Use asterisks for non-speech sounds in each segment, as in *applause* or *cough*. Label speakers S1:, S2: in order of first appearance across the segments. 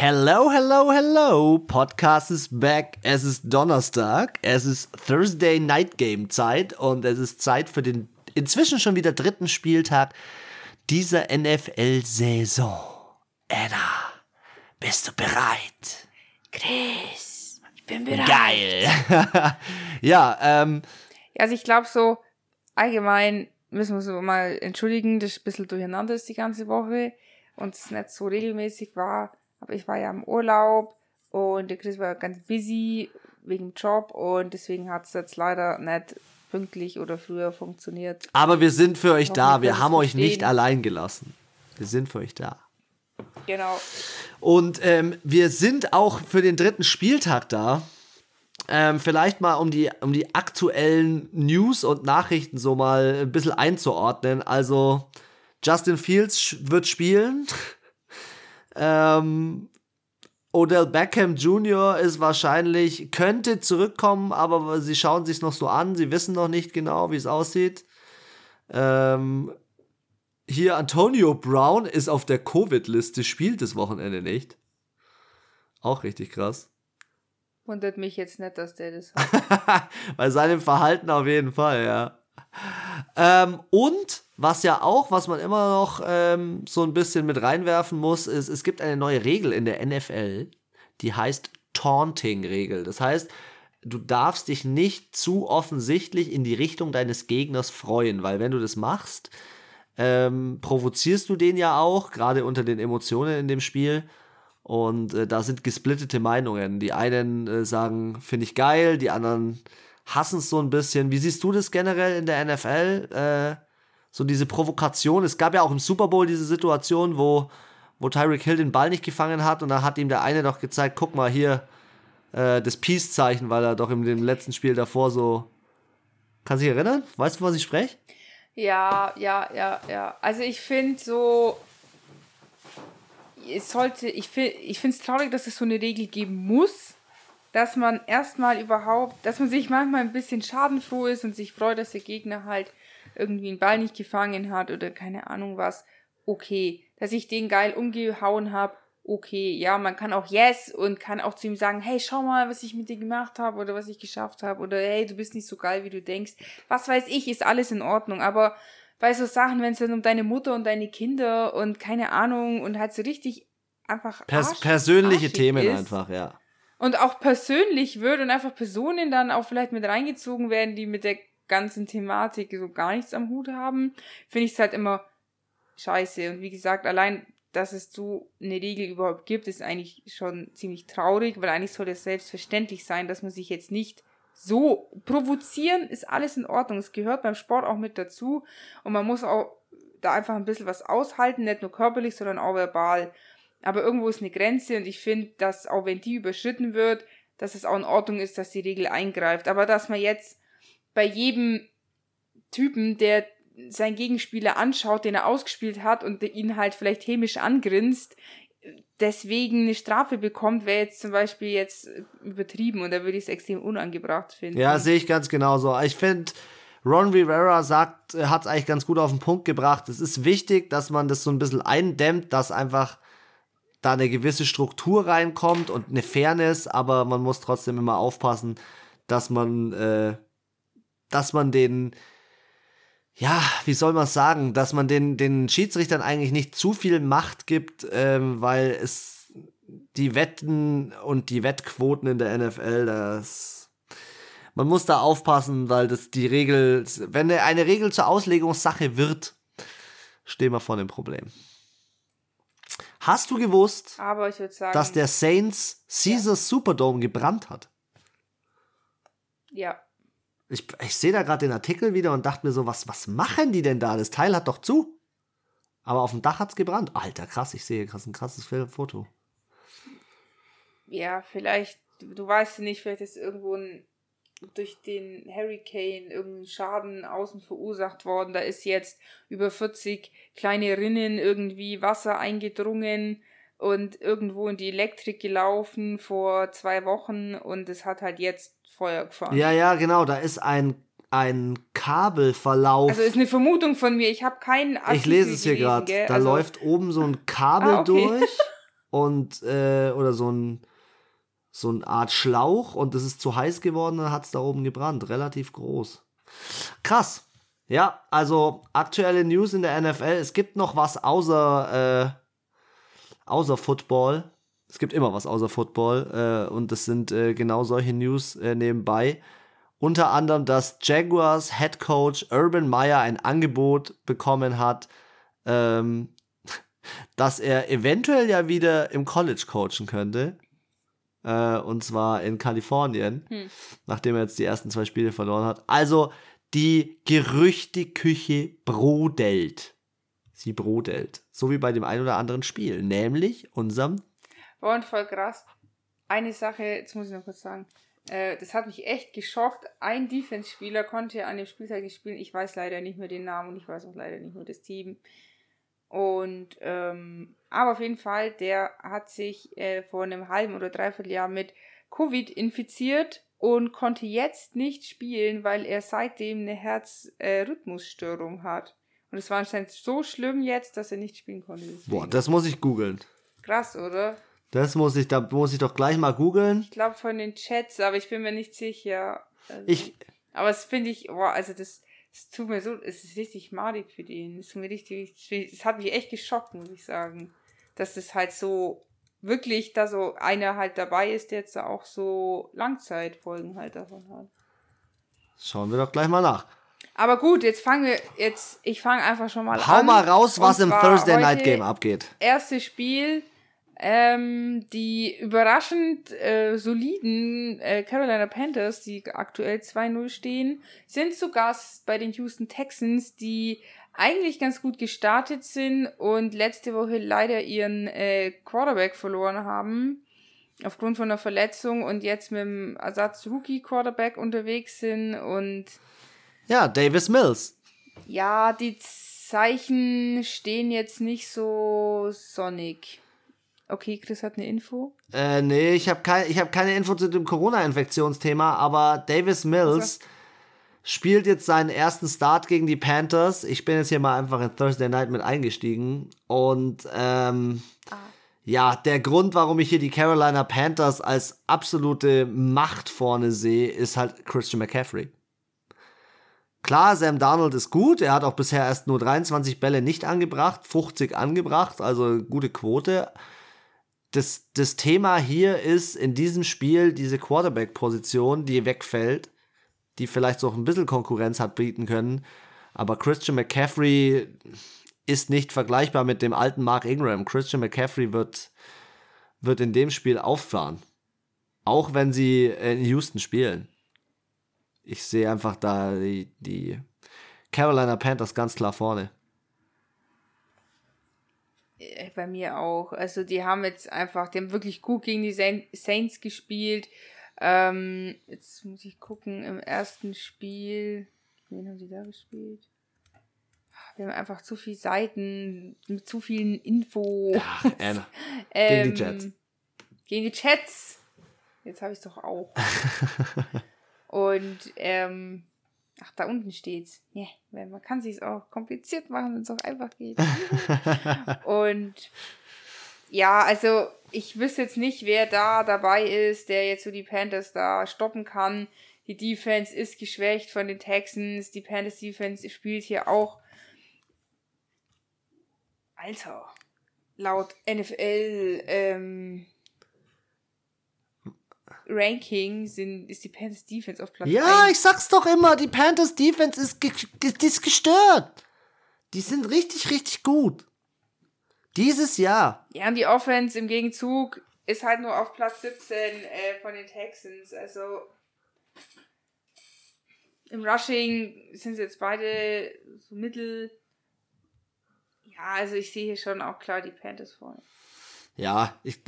S1: Hello, hello, hello. Podcast is back. Es ist Donnerstag. Es ist Thursday Night Game Zeit und es ist Zeit für den inzwischen schon wieder dritten Spieltag dieser NFL-Saison. Anna, bist du bereit?
S2: Chris, ich bin bereit.
S1: Geil. *laughs* ja, ähm.
S2: Also ich glaube so, allgemein müssen wir so mal entschuldigen, dass ein bisschen durcheinander ist die ganze Woche und es nicht so regelmäßig war. Aber ich war ja im Urlaub und der Chris war ganz busy wegen dem Job und deswegen hat es jetzt leider nicht pünktlich oder früher funktioniert.
S1: Aber wir sind für euch da. Wir haben euch nicht allein gelassen. Wir sind für euch da.
S2: Genau.
S1: Und ähm, wir sind auch für den dritten Spieltag da. Ähm, vielleicht mal, um die, um die aktuellen News und Nachrichten so mal ein bisschen einzuordnen. Also, Justin Fields wird spielen. Ähm, Odell Beckham Jr. ist wahrscheinlich, könnte zurückkommen, aber sie schauen sich noch so an. Sie wissen noch nicht genau, wie es aussieht. Ähm, hier Antonio Brown ist auf der Covid-Liste, spielt das Wochenende nicht. Auch richtig krass.
S2: Wundert mich jetzt nicht, dass der das *laughs* hat.
S1: Bei seinem Verhalten auf jeden Fall, ja. Ähm, und was ja auch, was man immer noch ähm, so ein bisschen mit reinwerfen muss, ist, es gibt eine neue Regel in der NFL, die heißt Taunting-Regel. Das heißt, du darfst dich nicht zu offensichtlich in die Richtung deines Gegners freuen, weil wenn du das machst, ähm, provozierst du den ja auch, gerade unter den Emotionen in dem Spiel. Und äh, da sind gesplittete Meinungen. Die einen äh, sagen, finde ich geil, die anderen hassen es so ein bisschen. Wie siehst du das generell in der NFL? Äh, so diese Provokation. Es gab ja auch im Super Bowl diese Situation, wo, wo Tyreek Hill den Ball nicht gefangen hat und da hat ihm der eine doch gezeigt, guck mal hier, äh, das Peace-Zeichen, weil er doch in dem letzten Spiel davor so. Kannst du dich erinnern? Weißt du, was ich spreche?
S2: Ja, ja, ja, ja. Also ich finde so, es sollte, ich finde es traurig, dass es so eine Regel geben muss, dass man erstmal überhaupt, dass man sich manchmal ein bisschen schadenfroh ist und sich freut, dass der Gegner halt irgendwie einen Ball nicht gefangen hat oder keine Ahnung was, okay. Dass ich den geil umgehauen habe, okay. Ja, man kann auch yes und kann auch zu ihm sagen, hey, schau mal, was ich mit dir gemacht habe oder was ich geschafft habe oder hey, du bist nicht so geil, wie du denkst. Was weiß ich, ist alles in Ordnung, aber bei so Sachen, wenn es dann um deine Mutter und deine Kinder und keine Ahnung und halt so richtig einfach
S1: Pers persönliche Themen ist, einfach, ja
S2: und auch persönlich wird und einfach Personen dann auch vielleicht mit reingezogen werden, die mit der ganzen Thematik so gar nichts am Hut haben, finde ich es halt immer scheiße. Und wie gesagt, allein, dass es so eine Regel überhaupt gibt, ist eigentlich schon ziemlich traurig, weil eigentlich soll es selbstverständlich sein, dass man sich jetzt nicht so provozieren, ist alles in Ordnung. Es gehört beim Sport auch mit dazu und man muss auch da einfach ein bisschen was aushalten, nicht nur körperlich, sondern auch verbal. Aber irgendwo ist eine Grenze und ich finde, dass auch wenn die überschritten wird, dass es auch in Ordnung ist, dass die Regel eingreift. Aber dass man jetzt bei jedem Typen, der seinen Gegenspieler anschaut, den er ausgespielt hat und ihn halt vielleicht hämisch angrinst, deswegen eine Strafe bekommt, wäre jetzt zum Beispiel jetzt übertrieben und da würde ich es extrem unangebracht finden.
S1: Ja, sehe ich ganz genauso. Ich finde, Ron Rivera sagt, hat es eigentlich ganz gut auf den Punkt gebracht. Es ist wichtig, dass man das so ein bisschen eindämmt, dass einfach da eine gewisse Struktur reinkommt und eine Fairness, aber man muss trotzdem immer aufpassen, dass man, äh, dass man den, ja, wie soll man sagen, dass man den, den Schiedsrichtern eigentlich nicht zu viel Macht gibt, ähm, weil es die Wetten und die Wettquoten in der NFL, das man muss da aufpassen, weil das die Regel, wenn eine Regel zur Auslegungssache wird, stehen wir vor dem Problem. Hast du gewusst,
S2: sagen,
S1: dass der Saints Caesars ja. Superdome gebrannt hat?
S2: Ja.
S1: Ich, ich sehe da gerade den Artikel wieder und dachte mir so, was, was machen die denn da? Das Teil hat doch zu. Aber auf dem Dach hat es gebrannt. Alter, krass, ich sehe krass ein krasses Foto.
S2: Ja, vielleicht, du weißt nicht, vielleicht ist irgendwo ein durch den Hurricane irgendein Schaden außen verursacht worden. Da ist jetzt über 40 kleine Rinnen irgendwie Wasser eingedrungen und irgendwo in die Elektrik gelaufen vor zwei Wochen und es hat halt jetzt Feuer gefahren.
S1: Ja, ja, genau. Da ist ein, ein Kabelverlauf.
S2: Also ist eine Vermutung von mir. Ich habe keinen
S1: Artikel Ich lese es hier gerade. Da also, läuft oben so ein Kabel ah, okay. *laughs* durch. und äh, oder so ein so eine Art Schlauch und es ist zu heiß geworden, dann hat es da oben gebrannt. Relativ groß. Krass. Ja, also aktuelle News in der NFL. Es gibt noch was außer, äh, außer Football. Es gibt immer was außer Football. Äh, und das sind äh, genau solche News äh, nebenbei. Unter anderem, dass Jaguars Head Coach Urban Meyer ein Angebot bekommen hat, ähm, *laughs* dass er eventuell ja wieder im College coachen könnte. Äh, und zwar in Kalifornien, hm. nachdem er jetzt die ersten zwei Spiele verloren hat. Also die Gerüchteküche brodelt. Sie brodelt. So wie bei dem ein oder anderen Spiel, nämlich unserem.
S2: War und voll krass. Eine Sache, jetzt muss ich noch kurz sagen. Äh, das hat mich echt geschockt. Ein Defense-Spieler konnte an dem Spieltag spielen. Ich weiß leider nicht mehr den Namen und ich weiß auch leider nicht mehr das Team. Und, ähm, aber auf jeden Fall, der hat sich äh, vor einem halben oder dreiviertel Jahr mit Covid infiziert und konnte jetzt nicht spielen, weil er seitdem eine Herzrhythmusstörung äh, hat. Und es war anscheinend so schlimm jetzt, dass er nicht spielen konnte.
S1: Boah, das muss ich googeln.
S2: Krass, oder?
S1: Das muss ich, da muss ich doch gleich mal googeln.
S2: Ich glaube von den Chats, aber ich bin mir nicht sicher.
S1: Also, ich.
S2: Aber es finde ich, boah, also das, es tut mir so, es ist richtig madig für den. Es tut mir richtig, es hat mich echt geschockt, muss ich sagen. Dass es halt so wirklich da so einer halt dabei ist, der jetzt auch so Langzeitfolgen halt davon hat.
S1: Schauen wir doch gleich mal nach.
S2: Aber gut, jetzt fangen wir jetzt, ich fange einfach schon mal
S1: Hau an. Hau mal raus, was im Thursday Night Game abgeht.
S2: Erstes Spiel, ähm, die überraschend äh, soliden äh, Carolina Panthers, die aktuell 2-0 stehen, sind zu Gast bei den Houston Texans, die eigentlich ganz gut gestartet sind und letzte Woche leider ihren äh, Quarterback verloren haben aufgrund von einer Verletzung und jetzt mit dem Ersatz-Rookie-Quarterback unterwegs sind und
S1: ja, Davis Mills.
S2: Ja, die Zeichen stehen jetzt nicht so sonnig. Okay, Chris hat eine Info.
S1: Äh, nee, ich habe kein, hab keine Info zu dem Corona-Infektionsthema, aber Davis Mills. Also spielt jetzt seinen ersten Start gegen die Panthers. Ich bin jetzt hier mal einfach in Thursday Night mit eingestiegen. Und ähm, ah. ja, der Grund, warum ich hier die Carolina Panthers als absolute Macht vorne sehe, ist halt Christian McCaffrey. Klar, Sam Darnold ist gut. Er hat auch bisher erst nur 23 Bälle nicht angebracht, 50 angebracht, also gute Quote. Das, das Thema hier ist in diesem Spiel diese Quarterback-Position, die wegfällt die vielleicht so ein bisschen Konkurrenz hat bieten können. Aber Christian McCaffrey ist nicht vergleichbar mit dem alten Mark Ingram. Christian McCaffrey wird, wird in dem Spiel auffahren. Auch wenn sie in Houston spielen. Ich sehe einfach da die, die Carolina Panthers ganz klar vorne.
S2: Äh, bei mir auch. Also die haben jetzt einfach, die haben wirklich gut gegen die Saints gespielt. Ähm, jetzt muss ich gucken, im ersten Spiel, wen haben sie da gespielt? Wir haben einfach zu viele Seiten mit zu vielen Infos.
S1: Ach, *laughs* Anna. ähm, gegen die Jets.
S2: Gegen die Chats. Jetzt habe ich es doch auch. *laughs* Und, ähm, ach, da unten steht's. Yeah, man kann sich auch kompliziert machen, wenn es auch einfach geht. *laughs* Und ja, also ich wüsste jetzt nicht, wer da dabei ist, der jetzt so die Panthers da stoppen kann. Die Defense ist geschwächt von den Texans. Die Panthers Defense spielt hier auch. Alter. Laut NFL ähm, Ranking sind, ist die Panthers Defense auf Platz
S1: Ja, 1. ich sag's doch immer, die Panthers Defense ist, ge ist gestört. Die sind richtig, richtig gut. Dieses Jahr.
S2: Ja, und die Offense im Gegenzug ist halt nur auf Platz 17 äh, von den Texans. Also im Rushing sind sie jetzt beide so mittel. Ja, also ich sehe hier schon auch klar die Panthers vorne.
S1: Ja, ich,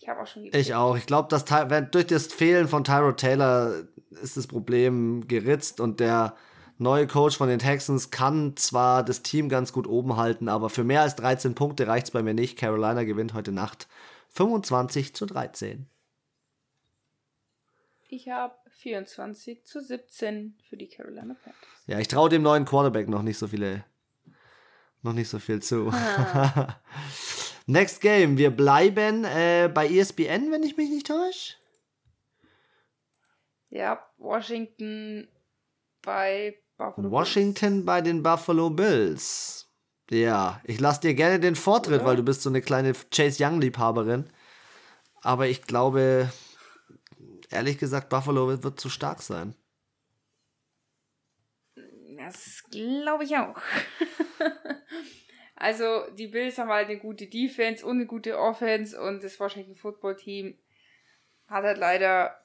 S2: ich habe auch schon
S1: getippt. Ich auch. Ich glaube, dass durch das Fehlen von Tyro Taylor ist das Problem geritzt und der neue Coach von den Texans kann zwar das Team ganz gut oben halten, aber für mehr als 13 Punkte reicht es bei mir nicht. Carolina gewinnt heute Nacht 25 zu 13.
S2: Ich habe 24 zu 17 für die Carolina Panthers.
S1: Ja, ich traue dem neuen Quarterback noch nicht so viele, noch nicht so viel zu. Ah. *laughs* Next Game. Wir bleiben äh, bei ESPN, wenn ich mich nicht täusche.
S2: Ja, Washington bei Buffalo
S1: Washington Bills. bei den Buffalo Bills. Ja, ich lasse dir gerne den Vortritt, ja. weil du bist so eine kleine Chase Young-Liebhaberin. Aber ich glaube, ehrlich gesagt, Buffalo wird, wird zu stark sein.
S2: Das glaube ich auch. *laughs* also, die Bills haben halt eine gute Defense und eine gute Offense und das Washington Football Team hat halt leider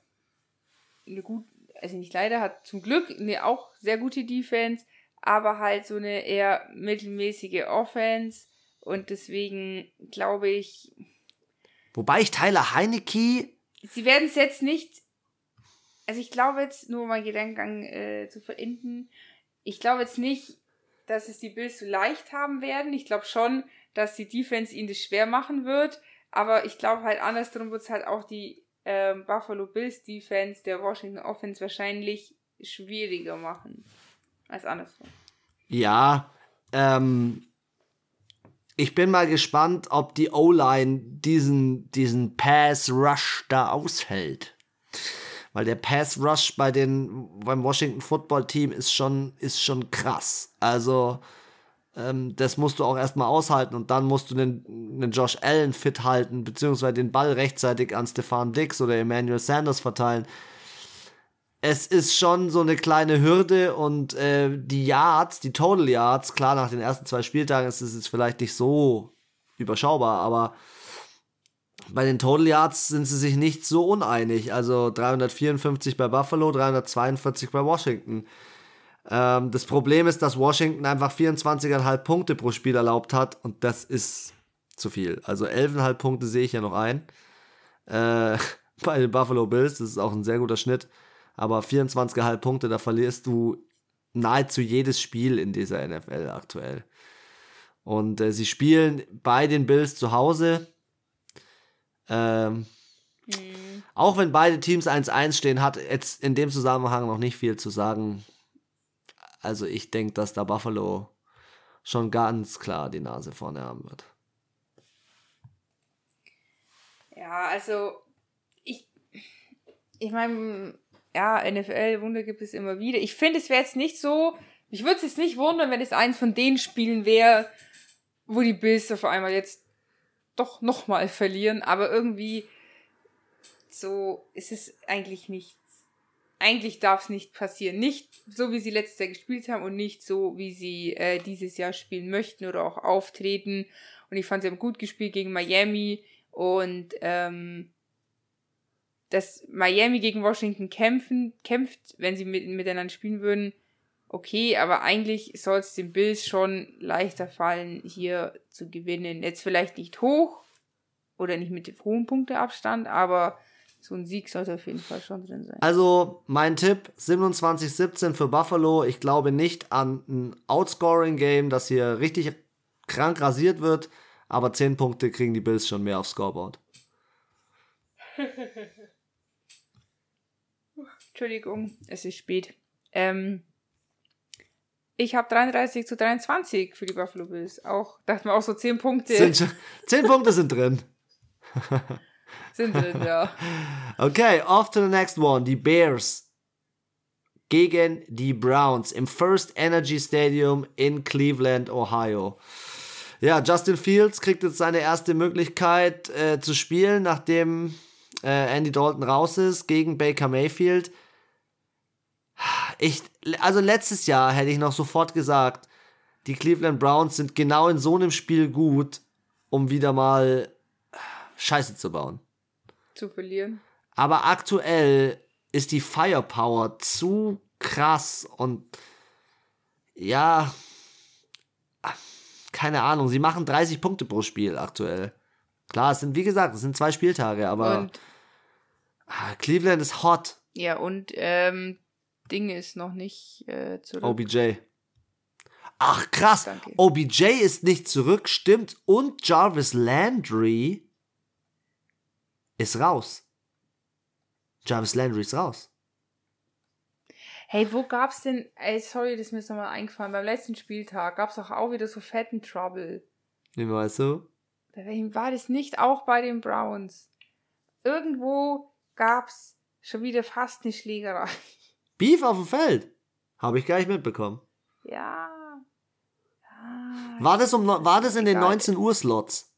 S2: eine gut, also nicht leider, hat zum Glück eine auch sehr gute Defense, aber halt so eine eher mittelmäßige Offense und deswegen glaube ich.
S1: Wobei ich Tyler Heinecke.
S2: Sie werden es jetzt nicht. Also ich glaube jetzt, nur mal Gedankengang äh, zu verenden, ich glaube jetzt nicht, dass es die Bills so leicht haben werden. Ich glaube schon, dass die Defense ihnen das schwer machen wird. Aber ich glaube halt andersrum wird es halt auch die ähm, Buffalo Bills Defense der Washington Offense wahrscheinlich schwieriger machen als andersrum.
S1: Ja, ähm, ich bin mal gespannt, ob die O-Line diesen, diesen Pass-Rush da aushält. Weil der Pass-Rush bei den, beim Washington Football Team ist schon, ist schon krass. Also, ähm, das musst du auch erstmal aushalten und dann musst du den, den Josh Allen fit halten, beziehungsweise den Ball rechtzeitig an Stefan Dix oder Emmanuel Sanders verteilen. Es ist schon so eine kleine Hürde und äh, die Yards, die Total Yards, klar, nach den ersten zwei Spieltagen ist es jetzt vielleicht nicht so überschaubar, aber bei den Total Yards sind sie sich nicht so uneinig. Also 354 bei Buffalo, 342 bei Washington. Ähm, das Problem ist, dass Washington einfach 24,5 Punkte pro Spiel erlaubt hat und das ist zu viel. Also 11,5 Punkte sehe ich ja noch ein. Äh, *laughs* bei den Buffalo Bills, das ist auch ein sehr guter Schnitt. Aber 24,5 Punkte, da verlierst du nahezu jedes Spiel in dieser NFL aktuell. Und äh, sie spielen bei den Bills zu Hause. Ähm, mhm. Auch wenn beide Teams 1-1 stehen, hat jetzt in dem Zusammenhang noch nicht viel zu sagen. Also ich denke, dass da Buffalo schon ganz klar die Nase vorne haben wird.
S2: Ja, also ich, ich meine, ja, NFL-Wunder gibt es immer wieder. Ich finde, es wäre jetzt nicht so, ich würde es jetzt nicht wundern, wenn es eins von den Spielen wäre, wo die Bills auf einmal jetzt doch nochmal verlieren, aber irgendwie so ist es eigentlich nicht eigentlich darf es nicht passieren. Nicht so, wie sie letztes Jahr gespielt haben und nicht so, wie sie äh, dieses Jahr spielen möchten oder auch auftreten. Und ich fand, sie haben gut gespielt gegen Miami und ähm, dass Miami gegen Washington kämpfen, kämpft, wenn sie mit, miteinander spielen würden, okay, aber eigentlich soll es den Bills schon leichter fallen, hier zu gewinnen. Jetzt vielleicht nicht hoch oder nicht mit hohem Punkteabstand, aber so ein Sieg sollte auf jeden Fall schon drin sein.
S1: Also, mein Tipp: 27-17 für Buffalo. Ich glaube nicht an ein Outscoring-Game, das hier richtig krank rasiert wird, aber 10 Punkte kriegen die Bills schon mehr aufs Scoreboard. *laughs*
S2: Entschuldigung, es ist spät. Ähm, ich habe 33 zu 23 für die Buffalo Bills. Auch, dachte mir auch so 10 Punkte.
S1: Sind, 10 Punkte sind drin. *laughs*
S2: Sind drin, ja.
S1: Okay, off to the next one. Die Bears gegen die Browns im First Energy Stadium in Cleveland, Ohio. Ja, Justin Fields kriegt jetzt seine erste Möglichkeit äh, zu spielen, nachdem äh, Andy Dalton raus ist gegen Baker Mayfield. Ich, also letztes Jahr hätte ich noch sofort gesagt, die Cleveland Browns sind genau in so einem Spiel gut, um wieder mal Scheiße zu bauen.
S2: Zu verlieren.
S1: Aber aktuell ist die Firepower zu krass und ja, keine Ahnung, sie machen 30 Punkte pro Spiel aktuell. Klar, es sind, wie gesagt, es sind zwei Spieltage, aber und, Cleveland ist hot.
S2: Ja, und ähm, Ding ist noch nicht äh,
S1: zurück. OBJ. Ach, krass. Danke. OBJ ist nicht zurück, stimmt. Und Jarvis Landry ist raus. Jarvis Landry ist raus.
S2: Hey, wo gab's denn, ey, sorry, das ist mir nochmal eingefallen, beim letzten Spieltag gab's doch auch wieder so fetten Trouble.
S1: Wie weißt du?
S2: Bei welchem war das nicht? Auch bei den Browns. Irgendwo gab's schon wieder fast eine Schlägerei.
S1: Beef auf dem Feld? Habe ich gar nicht mitbekommen.
S2: Ja. ja
S1: War das, um, war das in den
S2: egal.
S1: 19 Uhr Slots?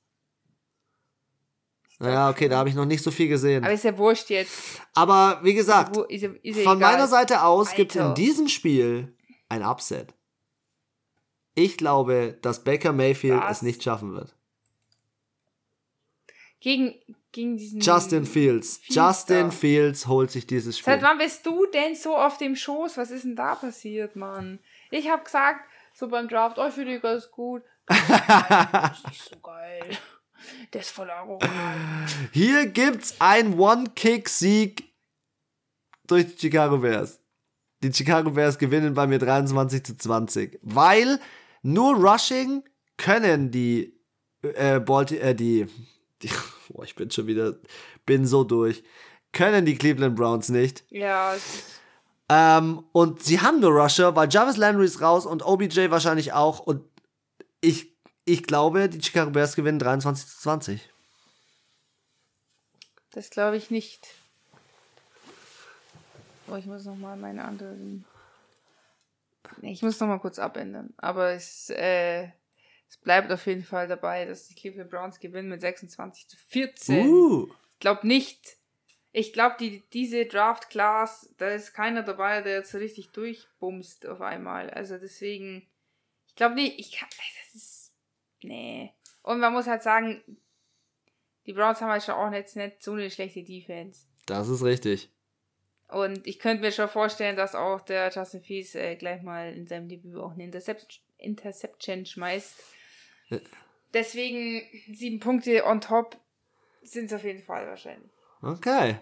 S1: Ja, okay, da habe ich noch nicht so viel gesehen.
S2: Aber ist ja wurscht jetzt.
S1: Aber wie gesagt,
S2: Ist ja, ist ja
S1: von
S2: egal.
S1: meiner Seite aus gibt es in diesem Spiel ein Upset. Ich glaube, dass Baker Mayfield
S2: Was?
S1: es nicht schaffen wird.
S2: Gegen, gegen diesen.
S1: Justin Fields.
S2: Fields
S1: Justin
S2: da.
S1: Fields holt sich dieses
S2: Seit
S1: Spiel.
S2: wann bist du denn so auf dem Schoß? Was ist denn da passiert, Mann? Ich hab gesagt, so beim Draft, oh, ich finde die ganz gut. Das *laughs* ist nicht so geil. Der ist voll arrogant.
S1: Hier gibt's einen One-Kick-Sieg durch die Chicago Bears. Die Chicago Bears gewinnen bei mir 23 zu 20. Weil nur Rushing können die, äh, Balti äh, die, die *laughs* boah, ich bin schon wieder, bin so durch, können die Cleveland Browns nicht.
S2: Ja,
S1: Ähm, und sie haben nur Rusher, weil Jarvis Landry ist raus und OBJ wahrscheinlich auch. Und ich, ich glaube, die Chicago Bears gewinnen 23 zu 20.
S2: das glaube ich nicht. Oh, ich muss noch mal meine anderen. Ich muss noch mal kurz abändern. Aber es, äh, es bleibt auf jeden Fall dabei, dass die Cleveland Browns gewinnen mit 26 zu 14.
S1: Uh.
S2: Ich glaube nicht. Ich glaube, die, diese Draft Class, da ist keiner dabei, der jetzt so richtig durchbumst auf einmal. Also deswegen, ich glaube nicht, ich kann, das ist, nee. Und man muss halt sagen, die Browns haben halt schon auch jetzt nicht so eine schlechte Defense.
S1: Das ist richtig.
S2: Und ich könnte mir schon vorstellen, dass auch der Justin Fields äh, gleich mal in seinem Debüt auch eine Intercept Interception schmeißt. Deswegen sieben Punkte on top sind es auf jeden Fall wahrscheinlich.
S1: Okay.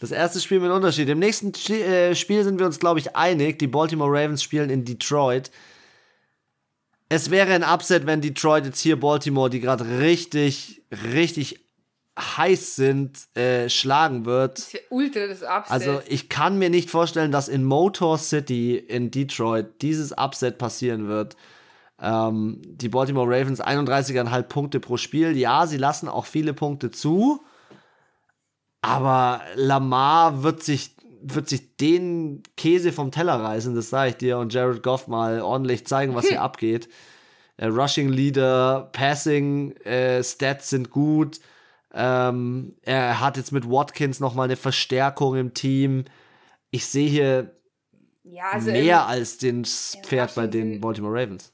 S1: Das erste Spiel mit Unterschied. Im nächsten äh, Spiel sind wir uns, glaube ich, einig. Die Baltimore Ravens spielen in Detroit. Es wäre ein Upset, wenn Detroit jetzt hier Baltimore, die gerade richtig, richtig heiß sind, äh, schlagen wird.
S2: Das ultra das Upset.
S1: Also ich kann mir nicht vorstellen, dass in Motor City in Detroit dieses Upset passieren wird. Ähm, die Baltimore Ravens 31,5 Punkte pro Spiel. Ja, sie lassen auch viele Punkte zu. Aber Lamar wird sich, wird sich den Käse vom Teller reißen, das sage ich dir, und Jared Goff mal ordentlich zeigen, was hier abgeht. Äh, Rushing Leader, Passing äh, Stats sind gut. Ähm, er hat jetzt mit Watkins nochmal eine Verstärkung im Team. Ich sehe hier
S2: ja, also
S1: mehr als den Pferd bei den Baltimore Ravens.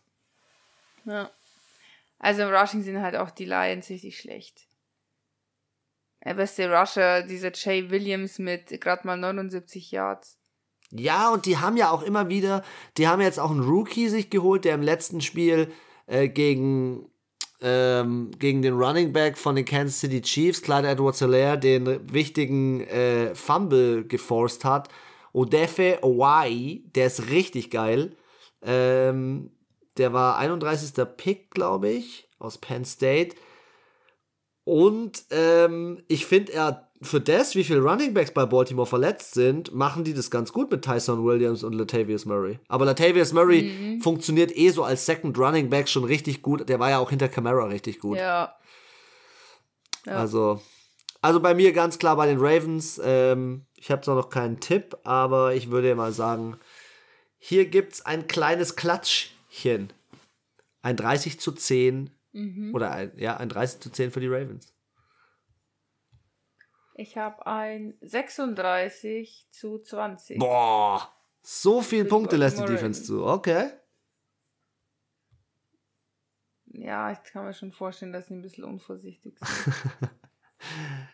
S2: Ja. also im Rushing sind halt auch die Lions richtig schlecht. Der beste Rusher, dieser Jay Williams mit gerade mal 79 Yards.
S1: Ja, und die haben ja auch immer wieder, die haben jetzt auch einen Rookie sich geholt, der im letzten Spiel äh, gegen, ähm, gegen den Running Back von den Kansas City Chiefs, Clyde Edwards-Helaire, den wichtigen äh, Fumble geforst hat. Odefe Owai, der ist richtig geil. Ähm, der war 31. Pick, glaube ich, aus Penn State. Und ähm, ich finde, er für das, wie viele Running Backs bei Baltimore verletzt sind, machen die das ganz gut mit Tyson Williams und Latavius Murray. Aber Latavius Murray funktioniert eh so als Second Running Back schon richtig gut. Der war ja auch hinter Camara richtig gut.
S2: Ja. Ja.
S1: Also, also bei mir ganz klar bei den Ravens. Ähm, ich habe zwar noch keinen Tipp, aber ich würde mal sagen, hier gibt es ein kleines Klatschchen. Ein 30 zu 10 oder ein, ja, ein 30 zu 10 für die Ravens.
S2: Ich habe ein 36 zu 20.
S1: Boah, so viel
S2: die
S1: Punkte lässt die Defense zu. Okay.
S2: Ja, ich kann mir schon vorstellen, dass sie ein bisschen unvorsichtig *laughs* sind.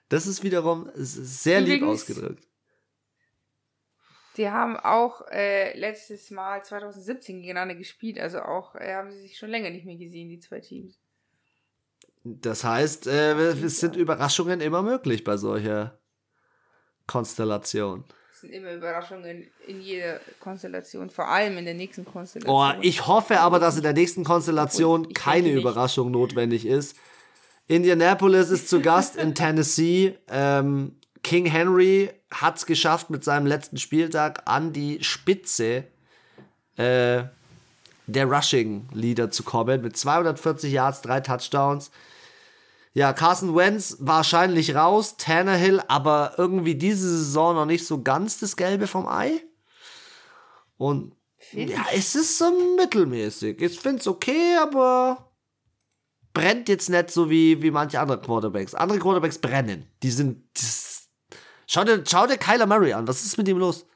S1: Das ist wiederum sehr lieb
S2: Übrigens-
S1: ausgedrückt.
S2: Die haben auch äh, letztes Mal 2017 gegeneinander gespielt, also auch äh, haben sie sich schon länger nicht mehr gesehen, die zwei Teams.
S1: Das heißt, äh, es sind Überraschungen immer möglich bei solcher Konstellation.
S2: Es sind immer Überraschungen in jeder Konstellation, vor allem in der nächsten Konstellation.
S1: Oh, ich hoffe aber, dass in der nächsten Konstellation keine. Überraschung notwendig ist. Indianapolis ist zu Gast in *laughs* Tennessee. Ähm, King Henry hat es geschafft, mit seinem letzten Spieltag an die Spitze äh, der Rushing-Leader zu kommen. Mit 240 Yards, drei Touchdowns. Ja, Carson Wentz wahrscheinlich raus, Tannehill, aber irgendwie diese Saison noch nicht so ganz das Gelbe vom Ei. Und
S2: Find
S1: ja, es ist so mittelmäßig. Ich finde es okay, aber brennt jetzt nicht so wie, wie manche andere Quarterbacks. Andere Quarterbacks brennen. Die sind. Das, schau, dir, schau dir Kyler Murray an. Was ist mit ihm los?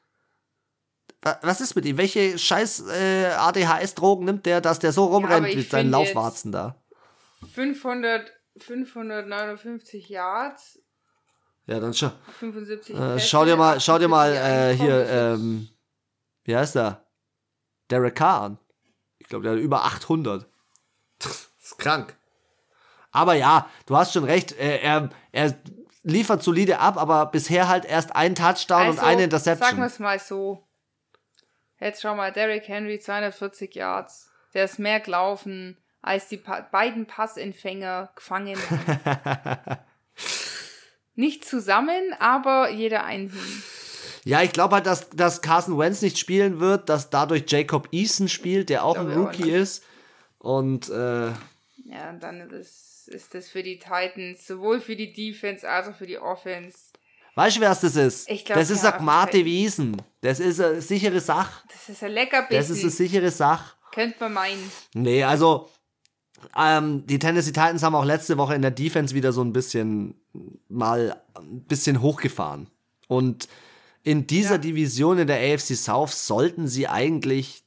S1: Wa- Was ist mit ihm? Welche scheiß äh, ADHS-Drogen nimmt der, dass der so rumrennt
S2: ich
S1: mit seinen Laufwarzen da?
S2: 500, 559 Yards,
S1: Ja, dann schau,
S2: 75
S1: äh, schau dir mal, schau dir mal
S2: 48
S1: äh, hier, ähm, wie heißt der? Derek Carr an. Ich glaube, der hat über 800. Das *laughs* ist krank. Aber ja, du hast schon recht. äh, Er, er liefert solide ab, aber bisher halt erst ein Touchdown und eine
S2: Sagen wir
S1: Interception.
S2: es mal so. Jetzt schau mal, Derrick Henry 240 Yards. Der ist mehr gelaufen, als die pa beiden Passempfänger gefangen haben. *laughs* Nicht zusammen, aber jeder einzeln.
S1: Ja, ich glaube halt, dass, dass Carson Wentz nicht spielen wird, dass dadurch Jacob Eason spielt, der auch ein
S2: auch
S1: Rookie
S2: nicht.
S1: ist. Und äh,
S2: Ja, und dann ist, ist das für die Titans, sowohl für die Defense als auch für die Offense.
S1: weißt du, wer das ist?
S2: Ich glaub,
S1: das ist
S2: ja,
S1: ein Mate
S2: okay.
S1: Wiesen. Das ist eine sichere Sache.
S2: Das ist ein lecker
S1: Das ist eine sichere Sache.
S2: Könnte man meinen.
S1: Nee, also ähm, die Tennessee Titans haben auch letzte Woche in der Defense wieder so ein bisschen mal ein bisschen hochgefahren. Und in dieser
S2: Ja.
S1: Division in der AFC South sollten sie eigentlich,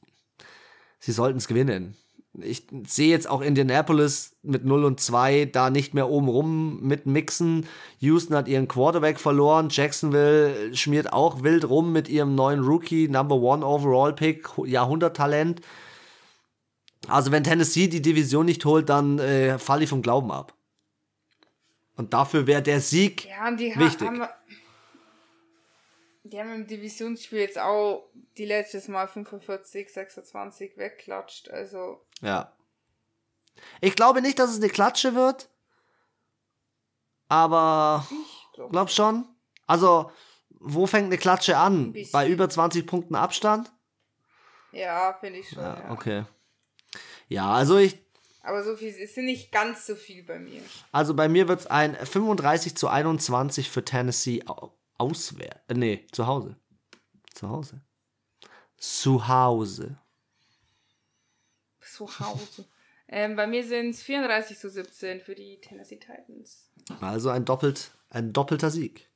S1: sie sollten es gewinnen. Ich sehe jetzt auch Indianapolis mit 0 und 2 da nicht mehr oben rum mitmixen. Houston hat ihren Quarterback verloren. Jacksonville schmiert auch wild rum mit ihrem neuen Rookie, Number One Overall Pick, Jahrhunderttalent. Also wenn Tennessee die Division nicht holt, dann äh, falle ich vom Glauben ab. Und dafür wäre der Sieg
S2: Ja, und
S1: wichtig.
S2: haben. Die haben im Divisionsspiel jetzt auch die letztes Mal 45, 26 wegklatscht. Also,
S1: Ja. Ich glaube nicht, dass es eine Klatsche wird. Aber
S2: ich glaube.
S1: glaub schon. Also, wo fängt eine Klatsche an?
S2: bisschen.
S1: Bei über 20 Punkten Abstand?
S2: Ja, finde ich schon.
S1: Ja,
S2: Ja,
S1: okay. Ja, also ich,
S2: Aber so viel, es sind nicht ganz so viel bei mir.
S1: also bei mir wird es ein 35 zu 21 für Tennessee auswärts. Äh, nee, zu Hause. Zu Hause. Zu Hause.
S2: Zu Hause. *laughs* ähm, bei mir sind es 34 zu 17 für die Tennessee Titans.
S1: Also ein, doppelt, ein doppelter Sieg.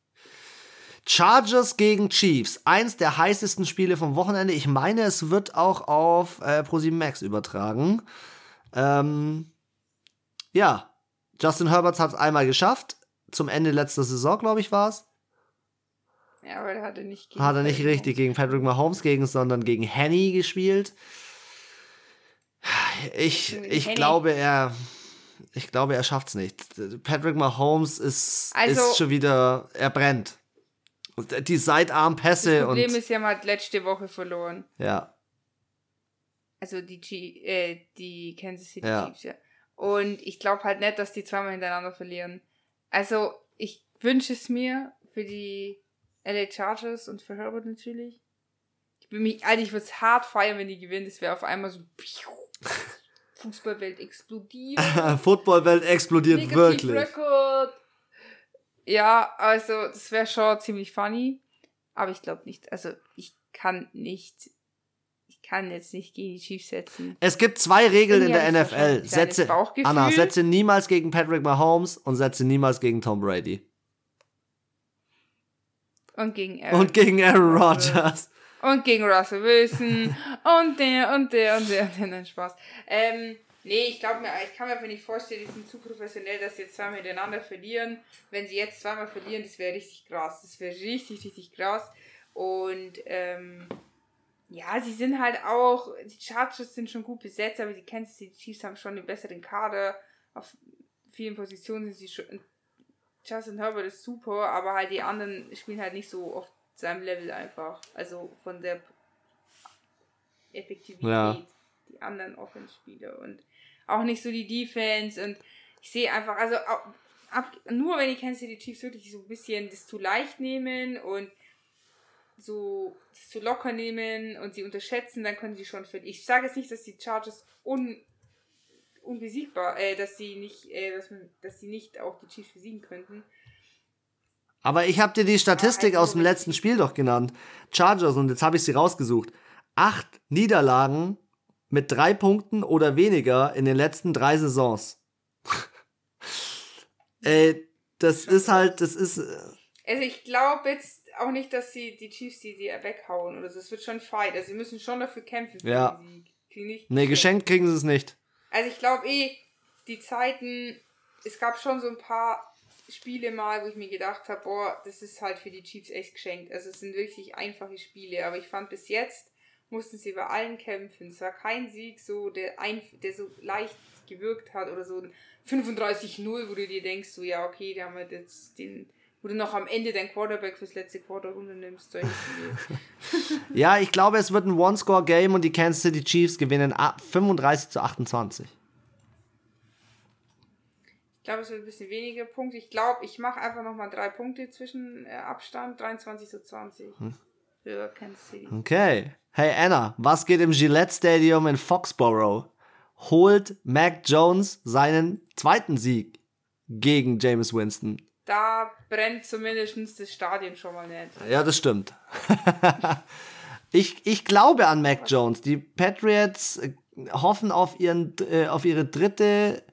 S1: Chargers gegen Chiefs. Eins der heißesten Spiele vom Wochenende. Ich meine, es wird auch auf äh, ProSieben Max übertragen. Ähm, ja, Justin Herbert hat es einmal geschafft. Zum Ende letzter Saison, glaube ich, war es.
S2: Ja, aber der hatte nicht gegen
S1: Hat er nicht
S2: Patrick
S1: richtig gegen Patrick Mahomes gegen, sondern gegen Henny gespielt. Ich, ich
S2: Henny.
S1: glaube, er. Ich glaube, er schafft's nicht. Patrick Mahomes ist,
S2: Also-
S1: ist schon wieder. Er brennt. Und die Sidearm-Pässe
S2: Das Problem
S1: und.
S2: ist ja, man hat letzte Woche verloren.
S1: ja.
S2: Also die, G äh, die Kansas City
S1: Ja.
S2: Chiefs, ja. Und ich glaube halt nicht, dass die zweimal hintereinander verlieren. Also ich wünsche es mir für die LA Chargers und für Herbert natürlich. Ich bin mich, Alter, ich würde es hart feiern, wenn die gewinnen. Das wäre auf einmal so *laughs* Fußballwelt explodiert. *laughs*
S1: Footballwelt explodiert wirklich.
S2: Record. Ja, also das wäre schon ziemlich funny. Aber ich glaube nicht. Also ich kann nicht. Ich kann jetzt nicht gegen die Chiefs setzen.
S1: Es gibt zwei Regeln in der NFL. Setze. Anna, setze niemals gegen Patrick Mahomes und setze niemals gegen Tom Brady.
S2: Und gegen Aaron.
S1: Und gegen Aaron Rodgers.
S2: Und gegen Russell Wilson. und der und der und der und der. Nein, Spaß. Ähm, nee, ich glaube mir, ich kann mir einfach nicht vorstellen, die sind zu professionell, dass sie jetzt zweimal hintereinander verlieren. Wenn sie jetzt zweimal verlieren, das wäre richtig krass. Das wäre richtig, richtig krass. Und ähm, ja, sie sind halt auch, die Chargers sind schon gut besetzt, aber die Kansas City Chiefs haben schon den besseren Kader. Auf vielen Positionen sind sie schon. Justin Herbert ist super, aber halt die anderen spielen halt nicht so auf seinem Level einfach. Also von der Effektivität,
S1: Ja.
S2: die anderen Offenspieler und auch nicht so die Defense und ich sehe einfach, also ab, nur wenn die Kansas City Chiefs wirklich so ein bisschen das zu leicht nehmen und so das zu locker nehmen und sie unterschätzen, dann können sie schon für Ich sage jetzt nicht, dass die Chargers un, unbesiegbar, äh, dass sie nicht, äh, dass, man, dass sie nicht auch die Chiefs besiegen könnten.
S1: Aber ich habe dir die Statistik aus dem letzten Spiel doch genannt. Chargers, und jetzt habe ich sie rausgesucht. Acht Niederlagen mit drei Punkten oder weniger in den letzten drei Saisons. *laughs* Ey, das ist halt, das ist. Äh,
S2: also ich glaube jetzt auch nicht, dass sie die Chiefs die, die weghauen oder so. Es wird schon fight. Also sie müssen schon dafür kämpfen
S1: ja. Nee, geschenkt kriegen sie es nicht.
S2: Also ich glaube eh, die Zeiten, es gab schon so ein paar Spiele mal, wo ich mir gedacht habe, boah, das ist halt für die Chiefs echt geschenkt. Also es sind wirklich einfache Spiele, aber ich fand bis jetzt mussten sie bei allen kämpfen. Es war kein Sieg so, der, ein, der so leicht gewirkt hat oder so ein 35-0, wo du dir denkst, so ja, okay, da haben wir jetzt den, wo du noch am Ende dein Quarterback fürs letzte Quarter runternimmst.
S1: ja, ich glaube, es wird ein One-Score-Game und die Kansas City Chiefs gewinnen 35 zu 28.
S2: Ich glaube, es wird ein bisschen weniger Punkte. Ich glaube, ich mache einfach nochmal drei Punkte zwischen äh, Abstand. 23 zu 20 hm. für Kansas City.
S1: Okay. Hey Anna, was geht im Gillette Stadium in Foxborough? Holt Mac Jones seinen zweiten Sieg gegen James Winston?
S2: Da brennt zumindest das Stadion schon mal nicht.
S1: Ja, das stimmt. *laughs* ich, ich glaube an Mac Jones. Die Patriots äh, hoffen auf, ihren, äh, auf ihre dritte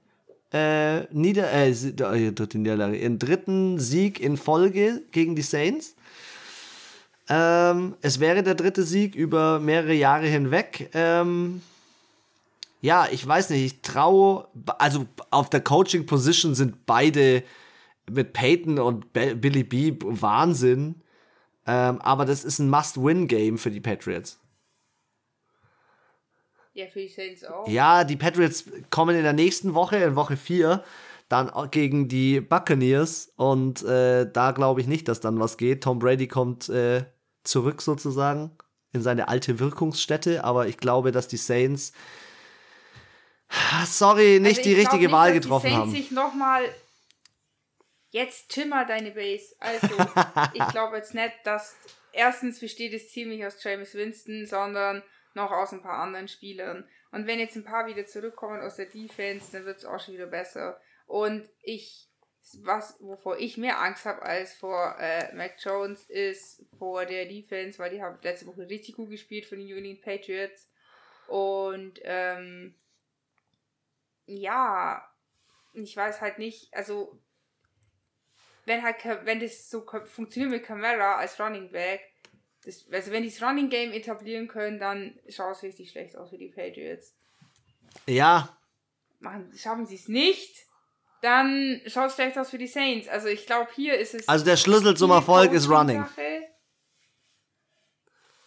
S1: äh, Nieder äh, äh dritte Niederlage, ihren dritten Sieg in Folge gegen die Saints. Ähm, es wäre der dritte Sieg über mehrere Jahre hinweg. Ähm, ja, ich weiß nicht, ich traue, also auf der Coaching Position sind beide mit Peyton und Billy B Wahnsinn. Ähm, aber das ist ein Must-Win-Game für die Patriots.
S2: Ja, für die Saints auch.
S1: Ja, die Patriots kommen in der nächsten Woche, in Woche 4, dann gegen die Buccaneers. Und äh, da glaube ich nicht, dass dann was geht. Tom Brady kommt äh, zurück sozusagen in seine alte Wirkungsstätte. Aber ich glaube, dass die Saints, sorry, nicht also die richtige nicht, Wahl getroffen die Saints haben.
S2: Sich noch mal jetzt timmer deine Base. Also, *laughs* ich glaube jetzt nicht, dass erstens besteht Team nicht aus James Winston, sondern noch aus ein paar anderen Spielern. Und wenn jetzt ein paar wieder zurückkommen aus der Defense, dann wird es auch schon wieder besser. Und ich, was, wovor ich mehr Angst habe als vor äh, Mac Jones, ist vor der Defense, weil die haben letzte Woche richtig gut gespielt von den Union Patriots. Und ähm, ja, ich weiß halt nicht, also wenn halt, wenn das so funktioniert mit Camara als Running Back, das, also wenn die das Running Game etablieren können, dann schaut es richtig schlecht aus für die Patriots.
S1: Ja.
S2: Machen, schaffen sie es nicht, dann schaut es schlecht aus für die Saints. Also ich glaube, hier ist es.
S1: Also der Schlüssel zum Erfolg ist Running.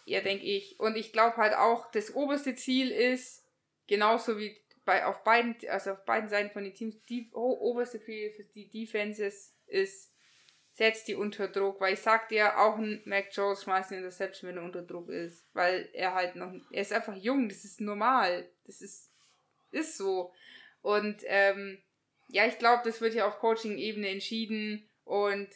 S2: Ja, denke ich. Und ich glaube halt auch, das oberste Ziel ist, genauso wie bei, auf beiden, also auf beiden Seiten von den Teams, die oberste Ziel für die Defenses ist setzt die unter Druck, weil ich sag dir, auch ein Mac Jones schmeißt ihn Interception, wenn er unter Druck ist, weil er halt noch, er ist einfach jung, das ist normal, das ist, ist so. Und, ähm, ja, ich glaube, das wird ja auf Coaching-Ebene entschieden und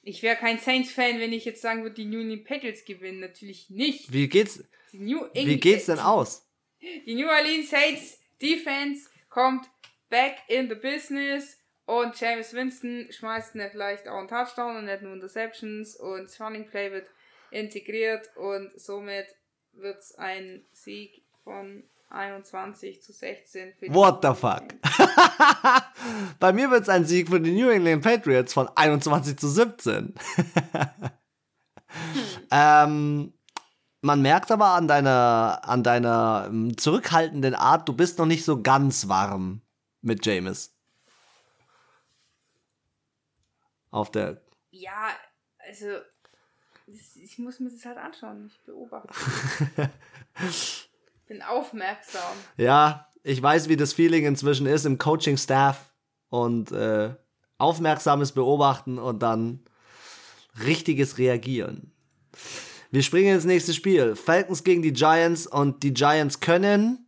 S2: ich wäre kein Saints-Fan, wenn ich jetzt sagen würde, die New England Patriots gewinnen. Natürlich nicht.
S1: Wie geht's, wie geht's denn aus?
S2: Die New Orleans Saints Defense kommt back in the business und James Winston schmeißt nicht leicht auch einen Touchdown und nicht nur Interceptions und das Running Play wird integriert und somit wird es ein Sieg von 21 zu 16
S1: für die What the fuck? *laughs* Bei mir wird es ein Sieg für die New England Patriots von 21 zu 17. hm. *laughs* ähm, man merkt aber an deiner, an deiner ähm, zurückhaltenden Art, du bist noch nicht so ganz warm mit James. Auf der.
S2: Ja, also ich muss mir das halt anschauen. Ich beobachte. *laughs* bin aufmerksam.
S1: Ja, ich weiß, wie das Feeling inzwischen ist im Coaching-Staff und äh, aufmerksames Beobachten und dann richtiges Reagieren. Wir springen ins nächste Spiel. Falcons gegen die Giants und die Giants können,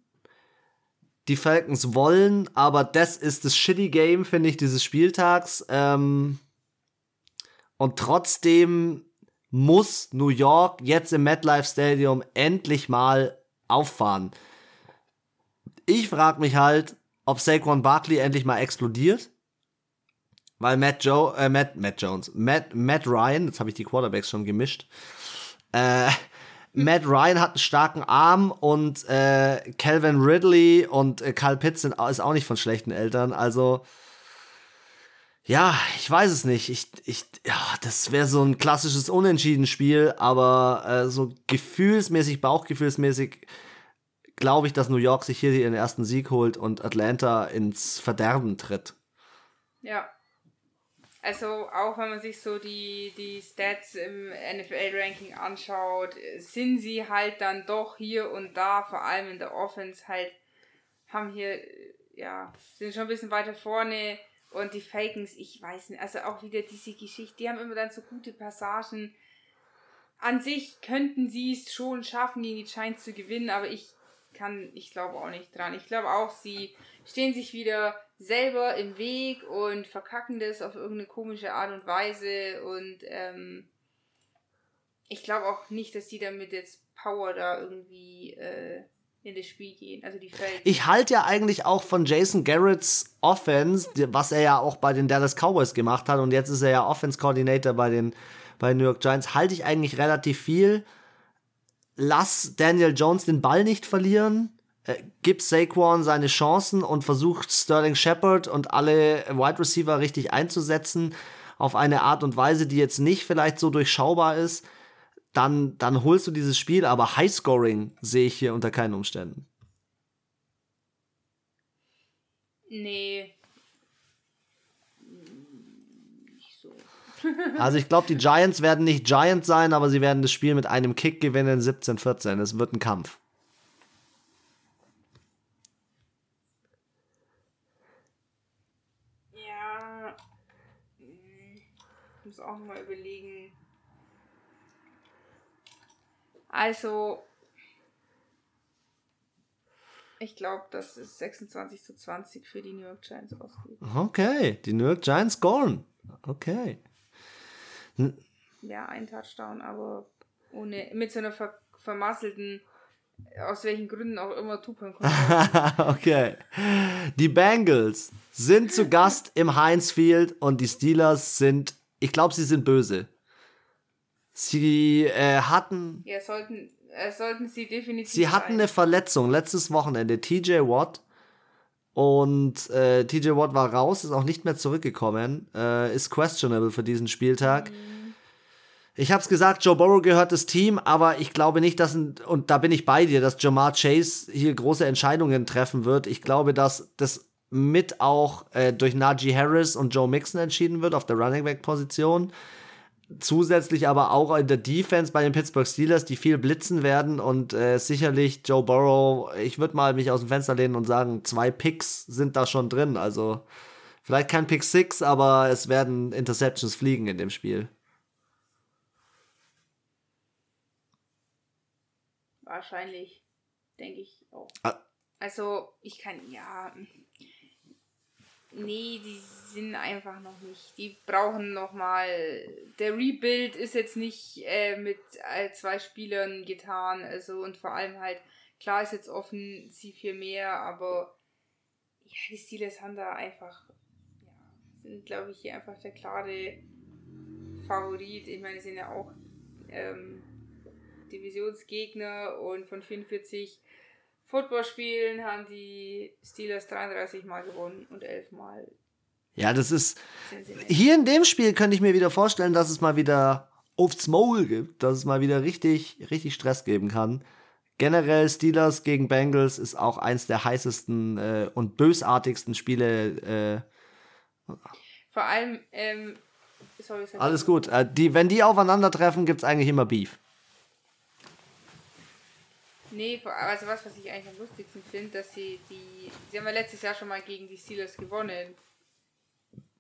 S1: die Falcons wollen, aber das ist das shitty Game, finde ich, dieses Spieltags. Ähm, und trotzdem muss New York jetzt im MetLife Stadium endlich mal auffahren. ich frage mich halt, ob Saquon Barkley endlich mal explodiert. Weil Matt Joe, äh, Matt, Matt Jones, Matt, Matt Ryan, jetzt habe ich die Quarterbacks schon gemischt. Äh, *laughs* Matt Ryan hat einen starken Arm und äh, Calvin Ridley und äh, Kyle Pitts sind, ist auch nicht von schlechten Eltern. Also, ja, ich weiß es nicht. Ich, ich, ja, das wäre so ein klassisches Unentschieden-Spiel, aber äh, so gefühlsmäßig, bauchgefühlsmäßig glaube ich, dass New York sich hier ihren ersten Sieg holt und Atlanta ins Verderben tritt.
S2: Ja. Also auch wenn man sich so die, die Stats im NFL-Ranking anschaut, sind sie halt dann doch hier und da, vor allem in der Offense, halt, haben hier, ja, sind schon ein bisschen weiter vorne und die Falcons, ich weiß nicht, also auch wieder diese Geschichte, die haben immer dann so gute Passagen. An sich könnten sie es schon schaffen, gegen die Giants zu gewinnen, aber ich kann, ich glaube auch nicht dran. Ich glaube auch, sie stehen sich wieder selber im Weg und verkacken das auf irgendeine komische Art und Weise und ähm, ich glaube auch nicht, dass sie damit jetzt Power da irgendwie äh, in das Spiel gehen. Also die Feld
S1: Ich halte ja eigentlich auch von Jason Garretts Offense, was er ja auch bei den Dallas Cowboys gemacht hat und jetzt ist er ja Offense Coordinator bei den bei New York Giants, halte ich eigentlich relativ viel lass Daniel Jones den Ball nicht verlieren, äh, gib Saquon seine Chancen und versucht Sterling Shepard und alle Wide Receiver richtig einzusetzen auf eine Art und Weise, die jetzt nicht vielleicht so durchschaubar ist, dann, dann holst du dieses Spiel, aber Highscoring sehe ich hier unter keinen Umständen.
S2: Nee, *laughs*
S1: Also ich glaube, die Giants werden nicht Giants sein, aber sie werden das Spiel mit einem Kick gewinnen, 17-14. Es wird ein Kampf.
S2: Ja, ich muss auch mal überlegen. Also, ich glaube, dass es 26 zu 20 für die New York Giants ausgeht.
S1: Okay, die New York Giants scoren. Okay.
S2: Ja, ein Touchdown, aber ohne, mit so einer ver, vermasselten, aus welchen Gründen auch immer, Tupern *laughs*
S1: Okay. Die Bengals sind zu Gast im Heinz Field und die Steelers sind, ich glaube, sie sind böse. Sie äh, hatten.
S2: Ja, sollten, äh, sollten sie definitiv.
S1: Sie hatten sein. eine Verletzung letztes Wochenende. TJ Watt und äh, TJ Watt war raus, ist auch nicht mehr zurückgekommen, äh, ist questionable für diesen Spieltag. Mhm. Ich hab's gesagt, Joe Burrow gehört das Team, aber ich glaube nicht, dass, und da bin ich bei dir, dass Jamar Chase hier große Entscheidungen treffen wird. Ich glaube, dass das mit auch äh, durch Najee Harris und Joe Mixon entschieden wird auf der Running Back Position zusätzlich aber auch in der Defense bei den Pittsburgh Steelers, die viel blitzen werden und äh, sicherlich Joe Burrow, ich würde mal mich aus dem Fenster lehnen und sagen, zwei Picks sind da schon drin. Also vielleicht kein Pick 6, aber es werden Interceptions fliegen in dem Spiel.
S2: Wahrscheinlich, denke ich auch. Ah. Also ich kann, ja, Nee, die sind einfach noch nicht. Die brauchen noch mal. Der Rebuild ist jetzt nicht äh, mit äh, zwei Spielern getan. Also und vor allem halt klar ist jetzt offen sie viel mehr, aber ja, die Steelers haben da einfach ja, sind glaube ich hier einfach der klare Favorit. Ich meine, sind ja auch ähm, Divisionsgegner und von 44 Footballspielen haben die Steelers 33 Mal gewonnen und 11 Mal.
S1: Ja, das ist. Hier in dem Spiel könnte ich mir wieder vorstellen, dass es mal wieder aufs Maul gibt, dass es mal wieder richtig, richtig Stress geben kann. Generell Steelers gegen Bengals ist auch eins der heißesten äh, und bösartigsten Spiele.
S2: Äh, Vor allem, ähm,
S1: sorry, Alles gut. Äh, die, wenn die aufeinandertreffen, gibt es eigentlich immer Beef.
S2: Nee, also was, was ich eigentlich am lustigsten finde, dass sie die. Sie haben ja letztes Jahr schon mal gegen die Steelers gewonnen.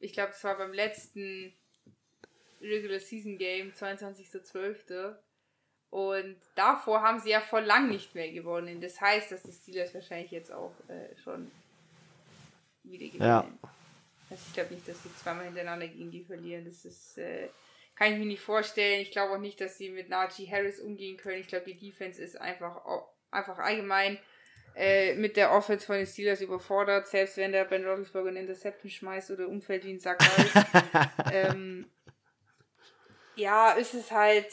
S2: Ich glaube, es war beim letzten Regular Season Game, 22.12. Und davor haben sie ja vor lang nicht mehr gewonnen. Das heißt, dass die Steelers wahrscheinlich jetzt auch äh, schon wieder gewinnen. Ja. Also ich glaube nicht, dass sie zweimal hintereinander gegen die verlieren. Das ist. Äh, kann ich mir nicht vorstellen. Ich glaube auch nicht, dass sie mit Najee Harris umgehen können. Ich glaube, die Defense ist einfach, einfach allgemein äh, mit der Offense von den Steelers überfordert, selbst wenn der Ben Roethlisberger eine Interception schmeißt oder umfällt wie ein Sack *laughs* ähm, ja, ist es halt,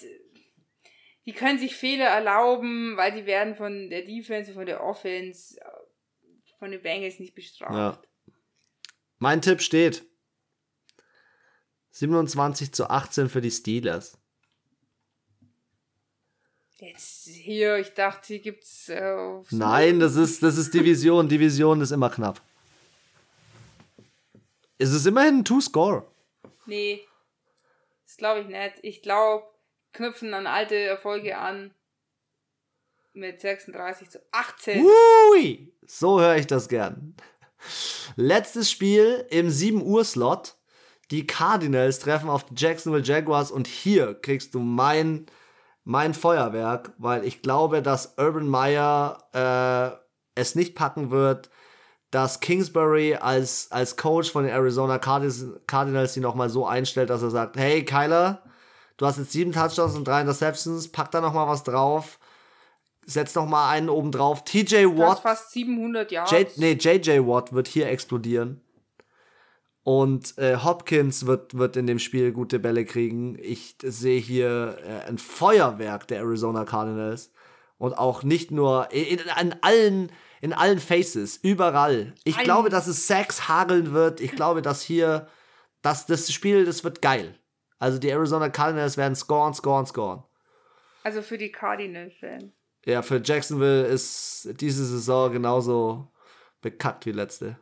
S2: die können sich Fehler erlauben, weil die werden von der Defense, von der Offense, äh, von den Bengals nicht bestraft.
S1: Ja. Mein Tipp steht 27 zu 18 für die Steelers.
S2: Jetzt hier, ich dachte, hier gibt's. Äh,
S1: Nein, das ist, das ist Division. Division ist immer knapp. Es ist immerhin ein Two-Score.
S2: Nee. Das glaube ich nicht. Ich glaube, knüpfen an alte Erfolge an. Mit 36 zu 18.
S1: Ui, so höre ich das gern. Letztes Spiel im 7 Uhr Slot. Die Cardinals treffen auf die Jacksonville Jaguars und hier kriegst du mein mein Feuerwerk, weil ich glaube, dass Urban Meyer äh, es nicht packen wird, dass Kingsbury als, als Coach von den Arizona Cardinals, Cardinals die nochmal so einstellt, dass er sagt, hey Kyler, du hast jetzt sieben Touchdowns und drei Interceptions, pack da nochmal was drauf, setz nochmal einen oben drauf. TJ Watt.
S2: fast 700 Yards.
S1: J, nee, JJ Watt wird hier explodieren. Und äh, Hopkins wird, wird in dem Spiel gute Bälle kriegen. Ich sehe hier äh, ein Feuerwerk der Arizona Cardinals. Und auch nicht nur in, in allen, in allen Faces, überall. Ich ein glaube, dass es Sacks hageln wird. Ich glaube, dass hier, dass das Spiel, das wird geil. Also die Arizona Cardinals werden scoren, scoren, scoren.
S2: Also für die Cardinals-Fans.
S1: Ja, für Jacksonville ist diese Saison genauso bekackt wie letzte.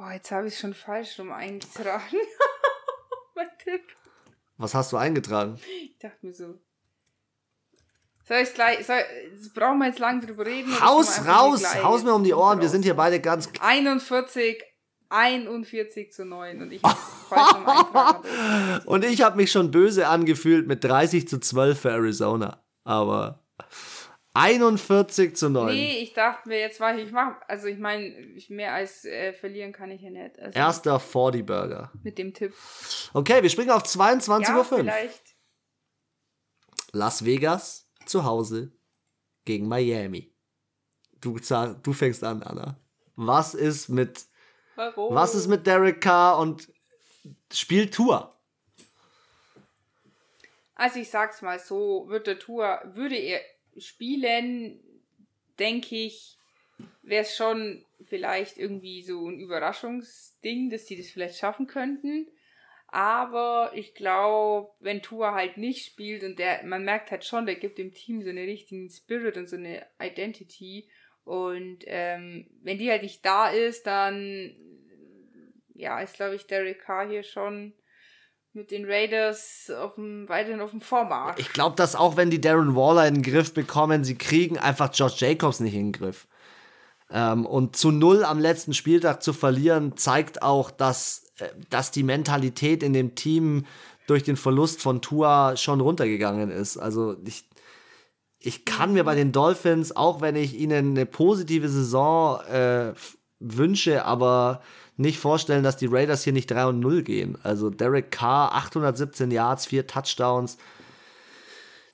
S2: Oh, jetzt habe ich schon falsch rum eingetragen. *laughs* mein Tipp.
S1: Was hast du eingetragen?
S2: Ich dachte mir so. Soll ich gleich, soll, brauchen wir jetzt lange drüber reden?
S1: Haus raus, haus mir um die Ohren, wir sind hier beide ganz.
S2: 41, 41 zu 9 und ich *laughs*
S1: und ich habe mich schon böse angefühlt mit 30 zu 12 für Arizona. Aber 41 zu 9.
S2: Nee, ich dachte mir, jetzt war ich, ich mach, also ich meine, mehr als äh, verlieren kann ich ja nicht. Also
S1: Erster 40 Burger.
S2: Mit dem Tipp.
S1: Okay, wir springen auf 22.05
S2: ja, Uhr. Vielleicht.
S1: Las Vegas zu Hause gegen Miami. Du, du fängst an, Anna. Was ist mit.
S2: Warum?
S1: Was ist mit Derek Carr und spielt Tour?
S2: Also ich sag's mal so, wird der Tour, würde er Spielen, denke ich, wäre es schon vielleicht irgendwie so ein Überraschungsding, dass die das vielleicht schaffen könnten. Aber ich glaube, wenn Tua halt nicht spielt und der, man merkt halt schon, der gibt dem Team so einen richtigen Spirit und so eine Identity. Und ähm, wenn die halt nicht da ist, dann ja, ist glaube ich Derek Carr hier schon mit den Raiders auf dem, weiterhin auf dem Vormarsch.
S1: Ich glaube, dass auch wenn die Darren Waller in den Griff bekommen, sie kriegen einfach Josh Jacobs nicht in den Griff. Ähm, und zu null am letzten Spieltag zu verlieren, zeigt auch, dass, äh, dass die Mentalität in dem Team durch den Verlust von Tua schon runtergegangen ist. Also ich, ich kann mir bei den Dolphins, auch wenn ich ihnen eine positive Saison äh, wünsche, aber nicht vorstellen, dass die Raiders hier nicht 3 und 0 gehen. Also Derek Carr, 817 Yards, 4 Touchdowns.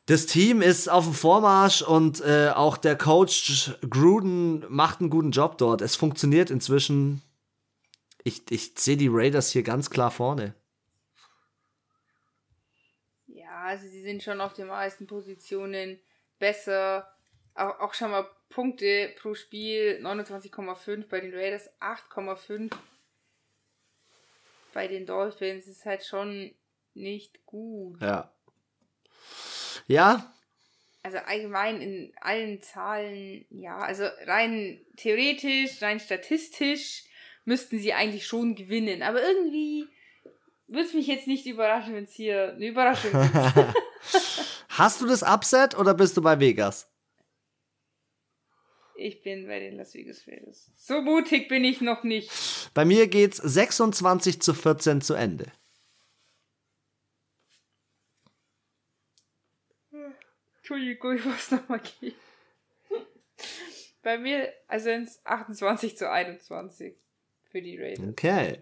S1: Das Team ist auf dem Vormarsch und äh, auch der Coach Gruden macht einen guten Job dort. Es funktioniert inzwischen. Ich, ich sehe die Raiders hier ganz klar vorne.
S2: Ja, also sie sind schon auf den meisten Positionen besser. Auch, auch schon mal Punkte pro Spiel 29,5 bei den Raiders, 8,5 bei den Dolphins ist halt schon nicht gut.
S1: Ja. Ja.
S2: Also allgemein in allen Zahlen, ja, also rein theoretisch, rein statistisch müssten sie eigentlich schon gewinnen. Aber irgendwie würde es mich jetzt nicht überraschen, wenn es hier eine Überraschung gibt. *laughs*
S1: Hast du das Upset oder bist du bei Vegas?
S2: Ich bin bei den Las Vegas Raiders. So mutig bin ich noch nicht.
S1: Bei mir geht's 26 zu 14 zu Ende.
S2: Entschuldigung, ich muss nochmal gehen. Bei mir, also ins 28 zu 21 für die Raiders.
S1: Okay.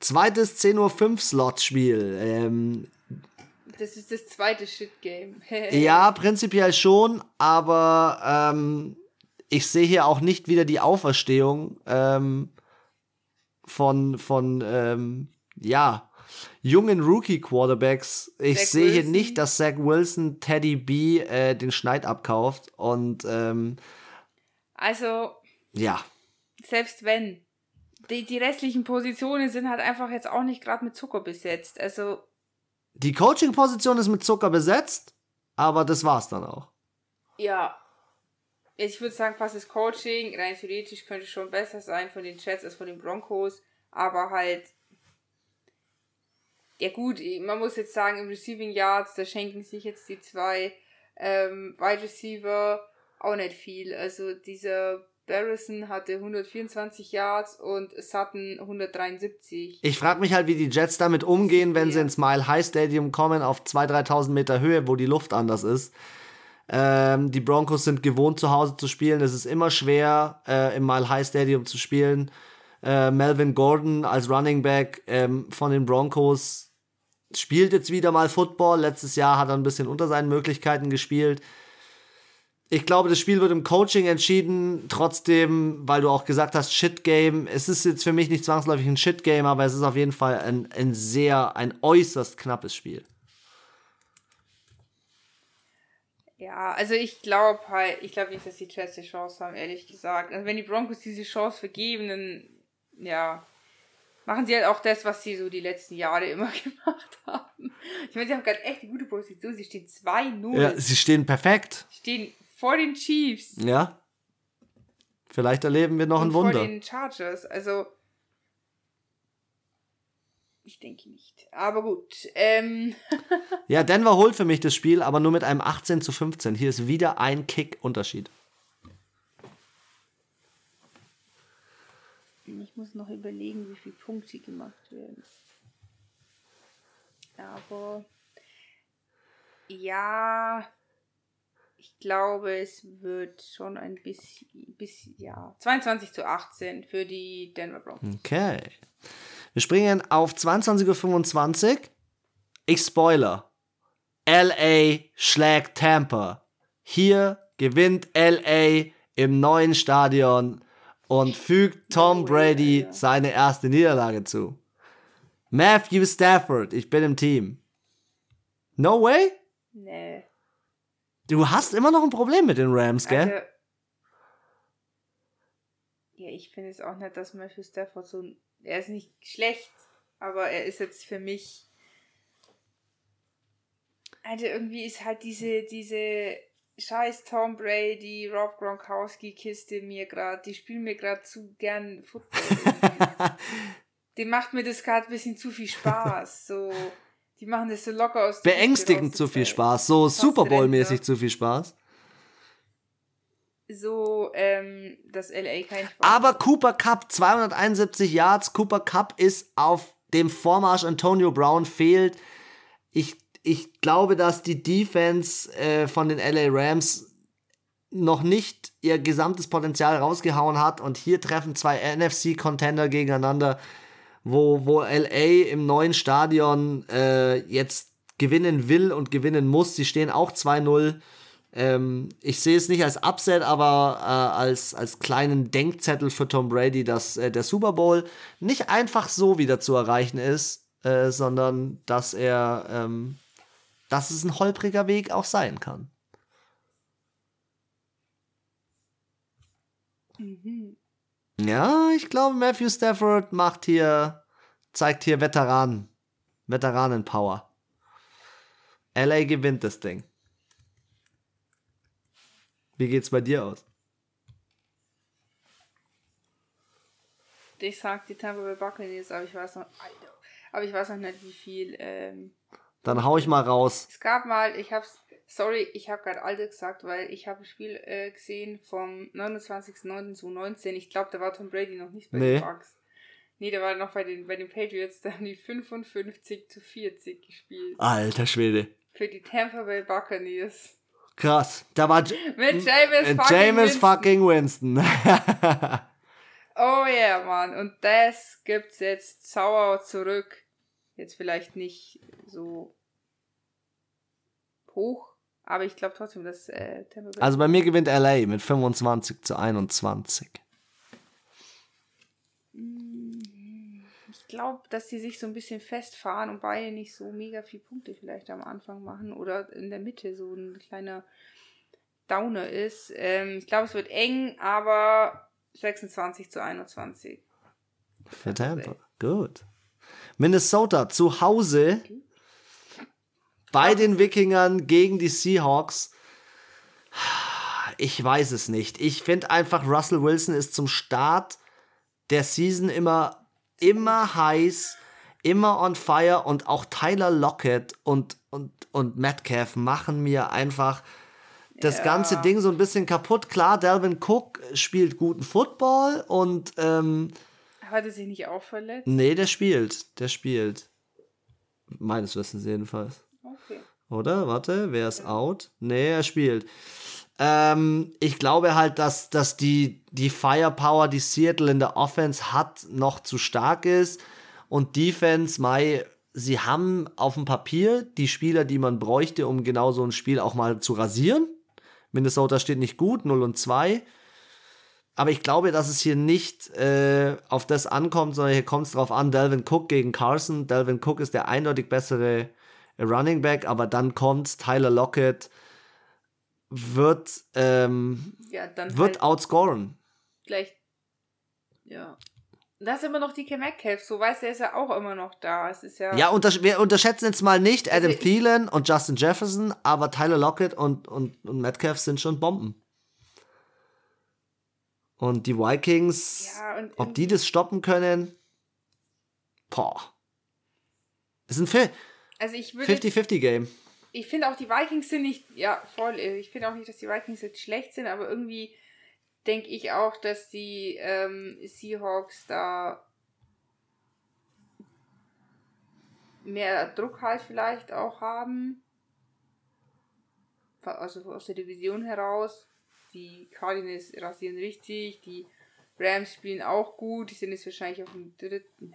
S1: Zweites 10.05 Uhr Slot-Spiel. Ähm,
S2: das ist das zweite Shit-Game. *laughs*
S1: ja, prinzipiell schon, aber ähm, ich sehe hier auch nicht wieder die Auferstehung ähm, von, von ähm, ja, jungen Rookie-Quarterbacks. Ich
S2: Zach
S1: sehe hier
S2: Wilson.
S1: nicht, dass Zach Wilson Teddy B äh, den Schneid abkauft. Und ähm,
S2: Also,
S1: ja,
S2: selbst wenn. Die, die restlichen Positionen sind halt einfach jetzt auch nicht gerade mit Zucker besetzt. Also,
S1: die Coaching-Position ist mit Zucker besetzt, aber das war's dann auch.
S2: ja. Ich würde sagen, fast das Coaching, rein theoretisch könnte schon besser sein von den Jets als von den Broncos. Aber halt. Ja, gut, man muss jetzt sagen, im Receiving Yards, da schenken sich jetzt die zwei ähm, Wide Receiver auch nicht viel. Also, dieser Barrison hatte 124 Yards und Sutton 173.
S1: Ich frage mich halt, wie die Jets damit umgehen, wenn sie
S2: Ja.
S1: ins Mile High Stadium kommen, auf 2.000, 3.000 Meter Höhe, wo die Luft anders ist. Ähm, die Broncos sind gewohnt, zu Hause zu spielen. Es ist immer schwer, äh, im Mile High Stadium zu spielen. Äh, Melvin Gordon als Running Back ähm, von den Broncos spielt jetzt wieder mal Football. Letztes Jahr hat er ein bisschen unter seinen Möglichkeiten gespielt. Ich glaube, das Spiel wird im Coaching entschieden. Trotzdem, weil du auch gesagt hast, Shit Game. Es ist jetzt für mich nicht zwangsläufig ein Shit Game, aber es ist auf jeden Fall ein, ein sehr, ein äußerst knappes Spiel.
S2: Ja, also ich glaube halt, ich glaube nicht, dass die Jets die Chance haben, ehrlich gesagt. Also wenn die Broncos diese Chance vergeben, dann, ja, machen sie halt auch das, was sie so die letzten Jahre *laughs* immer gemacht haben. Ich meine, sie haben gerade echt eine gute Position. Sie stehen 2-0.
S1: Ja, sie stehen perfekt.
S2: Stehen vor den Chiefs.
S1: Ja. Vielleicht erleben wir noch ein
S2: und vor
S1: Wunder.
S2: den Chargers. Also, ich denke nicht. Aber gut. Ähm, *laughs*
S1: Ja, Denver holt für mich das Spiel, aber nur mit einem 18 zu 15. Hier ist wieder ein Kick-Unterschied.
S2: Ich muss noch überlegen, wie viele Punkte gemacht werden. Aber ja, ich glaube, es wird schon ein bisschen, bisschen ja, 22 zu 18 für die Denver Broncos.
S1: Okay. Wir springen auf 22.25 Uhr. Ich spoiler. LA schlägt Tampa. Hier gewinnt LA im neuen Stadion und fügt Tom Brady seine erste Niederlage zu. Matthew Stafford, ich bin im Team. No way?
S2: Nee.
S1: Du hast immer noch ein Problem mit den Rams, gell?
S2: Also, ja, ich finde es auch nicht, dass Matthew Stafford so. Er ist nicht schlecht, aber er ist jetzt für mich. Also irgendwie ist halt diese, diese scheiß Tom Brady, Rob Gronkowski-Kiste mir gerade, die spielen mir gerade zu gern Football. *laughs* Dem macht mir das gerade ein bisschen zu viel Spaß. So, die machen das so locker aus.
S1: Beängstigend zu viel. Spaß. So Super Bowl-mäßig zu viel Spaß.
S2: So, ähm, dass LA kein Spaß
S1: Aber Cooper Cup, 271 Yards. Cooper Cup ist auf dem Vormarsch. Antonio Brown fehlt. Ich, ich glaube, dass die Defense äh, von den LA Rams noch nicht ihr gesamtes Potenzial rausgehauen hat. Und hier treffen zwei NFC-Contender gegeneinander, wo, wo LA im neuen Stadion äh, jetzt gewinnen will und gewinnen muss. Sie stehen auch 2-0. Ähm, ich sehe es nicht als Upset, aber äh, als, als kleinen Denkzettel für Tom Brady, dass äh, der Super Bowl nicht einfach so wieder zu erreichen ist, äh, sondern dass er, ähm, dass es ein holpriger Weg auch sein kann.
S2: Mhm.
S1: Ja, ich glaube, Matthew Stafford macht hier, zeigt hier Veteran, Veteranen-Power. LA gewinnt das Ding. Wie geht's bei dir aus?
S2: Ich sag die Tampa Bay Buccaneers, aber ich weiß noch, aber ich weiß noch nicht, wie viel. Ähm,
S1: Dann hau ich mal raus.
S2: es gab mal, ich hab's, sorry, ich habe gerade Alter gesagt, weil ich habe ein Spiel äh, gesehen vom 29.09.2019. Ich glaube, da war Tom Brady noch nicht bei
S1: Nee.
S2: den Bucks. Nee, der war noch bei den, bei den Patriots, da haben die 55 zu 40 gespielt.
S1: Alter Schwede.
S2: Für die Tampa Bay Buccaneers.
S1: Krass. Da war J
S2: Mit James
S1: äh,
S2: fucking
S1: James
S2: Winston.
S1: fucking Winston. *laughs*
S2: Oh yeah, Mann. Und das gibt's jetzt sauer zurück. Jetzt vielleicht nicht so hoch, Aber ich glaube trotzdem, dass äh, Tampa Bay.
S1: Also bei mir gewinnt LA mit 25 zu 21.
S2: Ich glaube, dass sie sich so ein bisschen festfahren und beide nicht so mega viel Punkte vielleicht am Anfang machen oder in der Mitte so ein kleiner Downer ist. Ähm, ich glaube, es wird eng, aber 26 zu 21.
S1: Für Tampa. Gut. Minnesota zu Hause bei den Wikingern gegen die Seahawks. Ich weiß es nicht. Ich finde einfach, Russell Wilson ist zum Start der Season immer, immer heiß, immer on fire und auch Tyler Lockett und, und, und Metcalf machen mir einfach das
S2: Ja.
S1: ganze Ding so ein bisschen kaputt. Klar, Dalvin Cook spielt guten Football und ähm,
S2: Hat er sich nicht auch verletzt?
S1: nee, der spielt. Der spielt. Meines Wissens jedenfalls.
S2: Okay.
S1: Oder? Warte, wer ist out? Nee, er spielt. Ähm, ich glaube halt, dass, dass die, die Firepower, die Seattle in der Offense hat, noch zu stark ist. Und Defense, Mai, sie haben auf dem Papier die Spieler, die man bräuchte, um genau so ein Spiel auch mal zu rasieren. Minnesota steht nicht gut, 0 und 2. Aber ich glaube, dass es hier nicht äh, auf das ankommt, sondern hier kommt es drauf an, Delvin Cook gegen Carson. Delvin Cook ist der eindeutig bessere Running Back, aber dann kommt Tyler Lockett, wird, ähm,
S2: Ja,
S1: wird
S2: halt
S1: outscoren.
S2: gleich. Ja. Da ist immer noch DK Metcalf, so weiß der ist ja auch immer noch da. Es ist ja.
S1: Ja, untersch wir unterschätzen jetzt mal nicht Adam
S2: Also
S1: Thielen und Justin Jefferson, aber Tyler Lockett und, und, und Metcalf sind schon Bomben. Und die Vikings,
S2: Ja, und
S1: ob die das stoppen können, boah. Das ist ein Fi-
S2: Also ich würde.
S1: 50-50-Game.
S2: Ich finde auch die Vikings sind nicht. Ja, voll. äh, Ich finde auch nicht, dass die Vikings jetzt schlecht sind, aber irgendwie denke ich auch, dass die ähm, Seahawks da mehr Druck halt vielleicht auch haben. Also aus der Division heraus. Die Cardinals rasieren richtig, die Rams spielen auch gut, die sind jetzt wahrscheinlich auf dem dritten.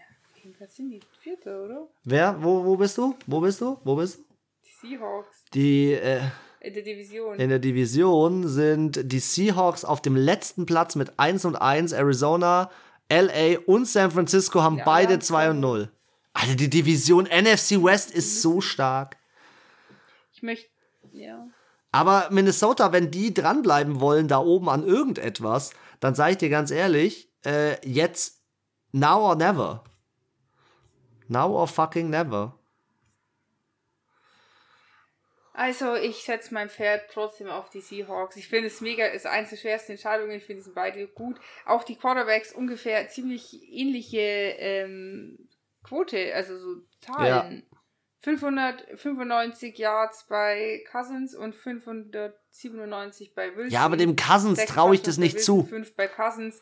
S2: Platz sind die? Vierte, oder?
S1: Wer? Wo, wo bist du? Wo bist du? Wo bist du?
S2: Die Seahawks
S1: Die, äh,
S2: in der Division.
S1: In der Division sind die Seahawks auf dem letzten Platz mit 1 und 1. Arizona, LA und San Francisco haben
S2: Ja,
S1: beide
S2: ja,
S1: 2 und 0. Alter, die Division NFC West ist so stark.
S2: Ich möchte, ja.
S1: Aber Minnesota, wenn die dranbleiben wollen, da oben an irgendetwas, dann sage ich dir ganz ehrlich, äh, jetzt now or never. Now or fucking never.
S2: Also, ich setze mein Pferd trotzdem auf die Seahawks. Ich finde es mega, ist eins der schwersten Entscheidungen. Ich finde, sind beide gut. Auch die Quarterbacks ungefähr ziemlich ähnliche ähm, Quote, also so Zahlen. 595 Yards bei Cousins und 597 bei Wilson.
S1: Ja, aber dem Cousins traue ich das nicht
S2: Wilson,
S1: zu.
S2: Fünf bei Cousins.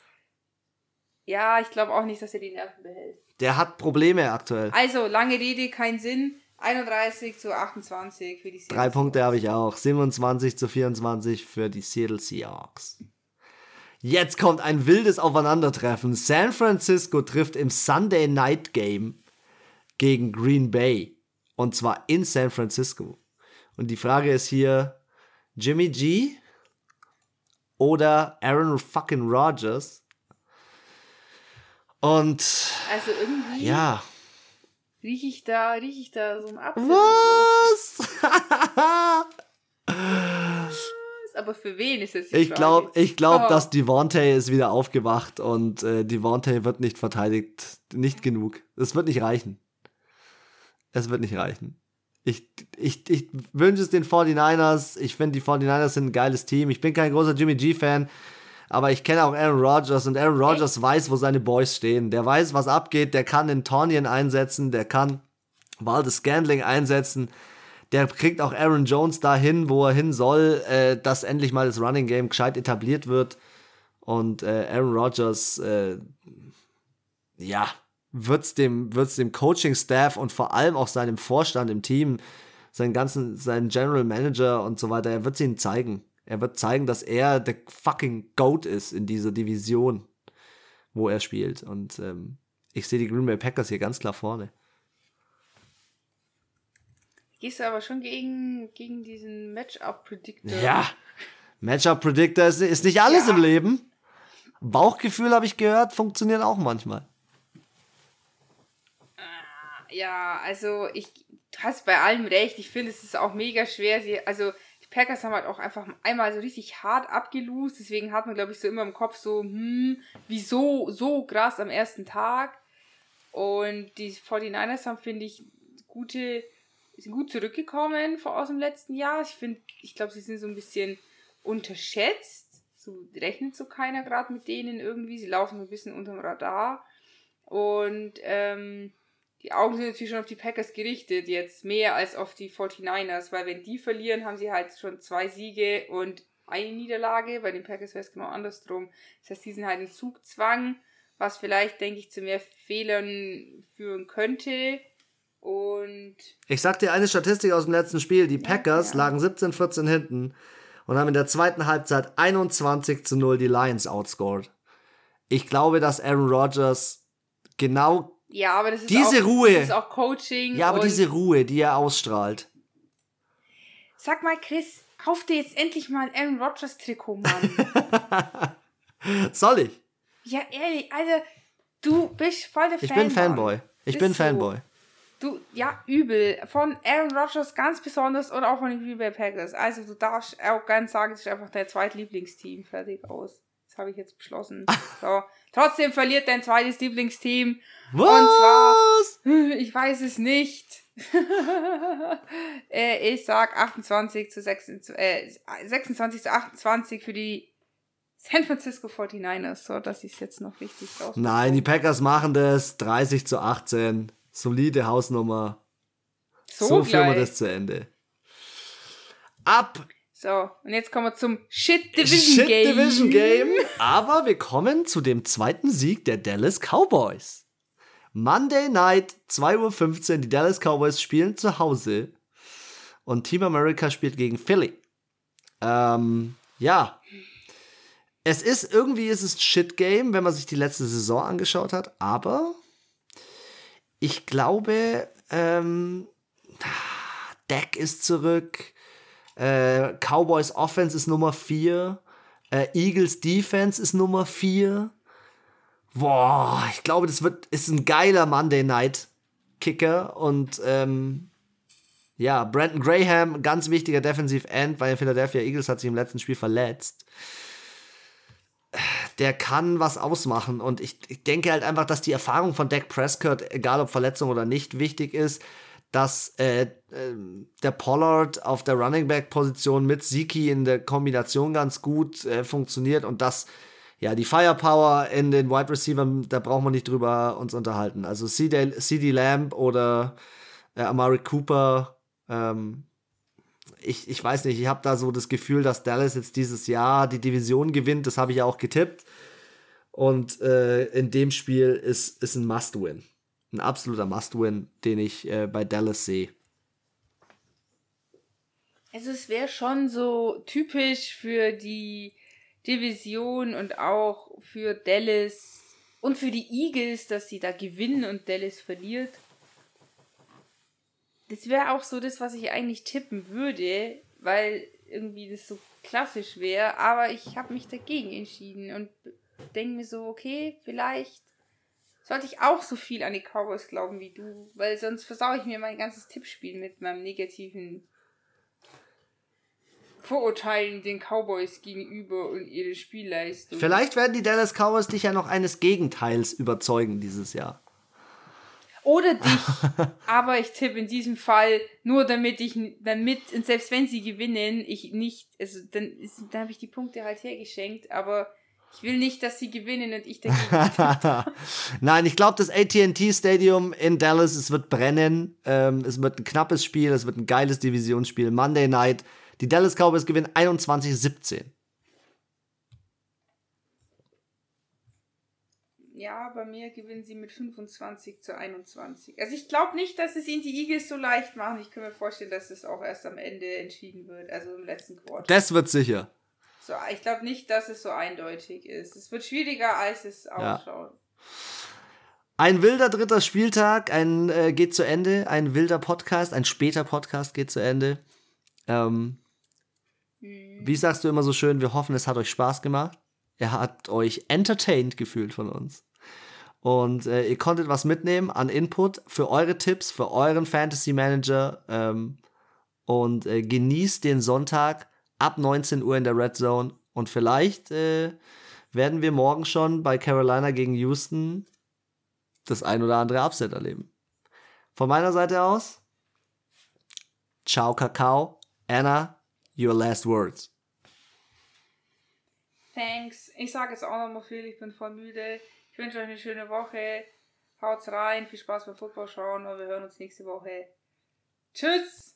S2: Ja, ich glaube auch nicht, dass er die Nerven behält.
S1: Der hat Probleme aktuell.
S2: Also, lange Rede, kein Sinn. 31 zu 28 für die
S1: Drei
S2: Seahawks.
S1: Punkte habe ich auch. 27 zu 24 für die Seattle Seahawks. Jetzt kommt ein wildes Aufeinandertreffen. San Francisco trifft im Sunday Night Game gegen Green Bay. Und zwar in San Francisco. Und die Frage ist hier, Jimmy G oder Aaron fucking Rodgers? Und
S2: Also irgendwie
S1: ja,
S2: rieche ich da, rieche ich da so ein Apfel.
S1: was? *laughs*
S2: Aber für wen ist es die
S1: Ich glaube, ich glaub,
S2: Oh.
S1: dass Devontae ist wieder aufgewacht und äh, Devontae wird nicht verteidigt. Nicht genug. Es wird nicht reichen. Es wird nicht reichen. Ich, ich, ich wünsche es den 49ers. Ich finde, die 49ers sind ein geiles Team. Ich bin kein großer Jimmy G-Fan, aber ich kenne auch Aaron Rodgers und Aaron Rodgers weiß, wo seine Boys stehen. Der weiß, was abgeht. Der kann den Tonyan einsetzen. Der kann Waldes Scandling einsetzen. Der kriegt auch Aaron Jones dahin, wo er hin soll, äh, dass endlich mal das Running Game gescheit etabliert wird. Und äh, Aaron Rodgers, äh, ja, wird's dem, wird's dem Coaching-Staff und vor allem auch seinem Vorstand im Team, seinen ganzen, seinen General Manager und so weiter, er wird ihnen zeigen. Er wird zeigen, dass er der fucking Goat ist in dieser Division, wo er spielt. Und ähm, ich sehe die Green Bay Packers hier ganz klar vorne.
S2: Gehst du aber schon gegen, gegen diesen Matchup-Predictor.
S1: Ja, Matchup-Predictor ist, ist nicht alles
S2: Ja.
S1: im Leben. Bauchgefühl, habe ich gehört, funktioniert auch manchmal.
S2: Ja, also ich du hast bei allem recht. Ich finde, es ist auch mega schwer. Sie, also Packers haben halt auch einfach einmal so richtig hart abgelost. Deswegen hat man, glaube ich, so immer im Kopf so, hm, wieso so krass am ersten Tag. Und die 49ers haben, finde ich, gute, sind gut zurückgekommen aus dem letzten Jahr. Ich finde, ich glaube, sie sind so ein bisschen unterschätzt. So rechnet so keiner gerade mit denen irgendwie. Sie laufen so ein bisschen unterm Radar. Und ähm, die Augen sind natürlich schon auf die Packers gerichtet, jetzt mehr als auf die 49ers, weil wenn die verlieren, haben sie halt schon zwei Siege und eine Niederlage. Bei den Packers wäre es genau andersrum. Das heißt, die sind halt in Zugzwang, was vielleicht, denke ich, zu mehr Fehlern führen könnte. Und
S1: Ich sag dir eine Statistik aus dem letzten Spiel. Die Packers
S2: ja.
S1: lagen 17-14 hinten und haben in der zweiten Halbzeit 21 zu 0 die Lions outscored. Ich glaube, dass Aaron Rodgers genau,
S2: ja, aber das ist
S1: Diese
S2: auch,
S1: Ruhe.
S2: Das ist auch Coaching.
S1: ja, aber diese Ruhe, die er ausstrahlt.
S2: Sag mal, Chris, kauf dir jetzt endlich mal ein Aaron Rodgers Trikot, Mann. *laughs*
S1: Soll ich?
S2: ja, ehrlich, also, du bist voll der
S1: Ich
S2: Fanboy.
S1: bin Fanboy. Ich bin. Fanboy.
S2: Du, ja, übel. Von Aaron Rodgers ganz besonders und auch von den Green Bay Packers. Also du darfst auch ganz sagen, es ist einfach dein zweitlieblingsteam. Fertig aus. Das habe ich jetzt beschlossen. *laughs* So. Trotzdem verliert dein zweites Lieblingsteam.
S1: Was? *laughs*
S2: Ich weiß es nicht. *laughs* Äh, ich sag 28 zu 26, äh, 26 zu 28 für die San Francisco 49ers. So, dass ich es jetzt noch richtig raus.
S1: Nein, die Packers machen das 30 zu 18. Solide Hausnummer.
S2: so,
S1: So, führen wir das zu Ende. Ab
S2: So, und jetzt kommen wir zum Shit Division
S1: Shit
S2: Game.
S1: Division Game. Aber wir kommen zu dem zweiten Sieg der Dallas Cowboys. Monday Night, 2.15 Uhr, die Dallas Cowboys spielen zu Hause. Und Team America spielt gegen Philly. Ähm, ja. Es ist, irgendwie ist es ein Shit-Game, wenn man sich die letzte Saison angeschaut hat. Aber ich glaube, ähm, Dak ist zurück. Äh, Cowboys Offense ist Nummer 4. Äh, Eagles Defense ist Nummer 4. Boah, ich glaube, das wird, ist ein geiler Monday Night Kicker. Und ähm, ja, Brandon Graham, ganz wichtiger Defensive End bei den Philadelphia Eagles, hat sich im letzten Spiel verletzt. Der kann was ausmachen. Und ich, ich denke halt einfach, dass die Erfahrung von Dak Prescott, egal ob Verletzung oder nicht, wichtig ist dass äh, ähm, der Pollard auf der Running Back Position mit Siki in der Kombination ganz gut äh, funktioniert und dass ja die Firepower in den Wide Receivers, da braucht man nicht drüber uns unterhalten. Also CD, CD Lamb oder äh, Amari Cooper, ähm, ich, ich weiß nicht, ich habe da so das Gefühl, dass Dallas jetzt dieses Jahr die Division gewinnt, das habe ich ja auch getippt. Und äh, in dem Spiel ist, ist ein Must-Win ein absoluter Must-Win, den ich äh, bei Dallas sehe.
S2: Also es wäre schon so typisch für die Division und auch für Dallas und für die Eagles, dass sie da gewinnen und Dallas verliert. Das wäre auch so das, was ich eigentlich tippen würde, weil irgendwie das so klassisch wäre. Aber ich habe mich dagegen entschieden und denke mir so, okay, vielleicht sollte ich auch so viel an die Cowboys glauben wie du, weil sonst versaue ich mir mein ganzes Tippspiel mit meinem negativen Vorurteilen den Cowboys gegenüber und ihre Spielleistung.
S1: Vielleicht werden die Dallas Cowboys dich ja noch eines Gegenteils überzeugen dieses Jahr.
S2: Oder *laughs* dich. Aber ich tippe in diesem Fall nur damit ich, damit, und selbst wenn sie gewinnen, ich nicht, also dann, ist, dann habe ich die Punkte halt hergeschenkt, aber ich will nicht, dass sie gewinnen und ich dagegen. *laughs*
S1: Nein, ich glaube, das AT&T Stadium in Dallas, es wird brennen. Ähm, es wird ein knappes Spiel, es wird ein geiles Divisionsspiel. Monday Night. Die Dallas Cowboys gewinnen 21-17.
S2: Ja, bei mir gewinnen sie mit 25 zu 21. Also ich glaube nicht, dass es ihnen die Eagles so leicht machen. Ich kann mir vorstellen, dass es auch erst am Ende entschieden wird, also im letzten Quartal.
S1: Das wird sicher.
S2: So, ich glaube nicht, dass es so eindeutig ist. Es wird schwieriger, als es ausschaut.
S1: Ein wilder dritter Spieltag, ein äh, geht zu Ende, ein wilder Podcast, ein später Podcast geht zu Ende. Ähm, wie sagst du immer so schön, wir hoffen, es hat euch Spaß gemacht. Er hat euch entertained gefühlt von uns. Und äh, ihr konntet was mitnehmen an Input für eure Tipps, für euren Fantasy Manager. Ähm, und äh, genießt den Sonntag ab 19 Uhr in der Red Zone. Und vielleicht äh, werden wir morgen schon bei Carolina gegen Houston das ein oder andere Upset erleben. Von meiner Seite aus, ciao Kakao. Anna, your last words.
S2: Thanks. Ich sage jetzt auch nochmal viel, ich bin voll müde. Ich wünsche euch eine schöne Woche. Haut's rein, viel Spaß beim Football schauen und wir hören uns nächste Woche. Tschüss!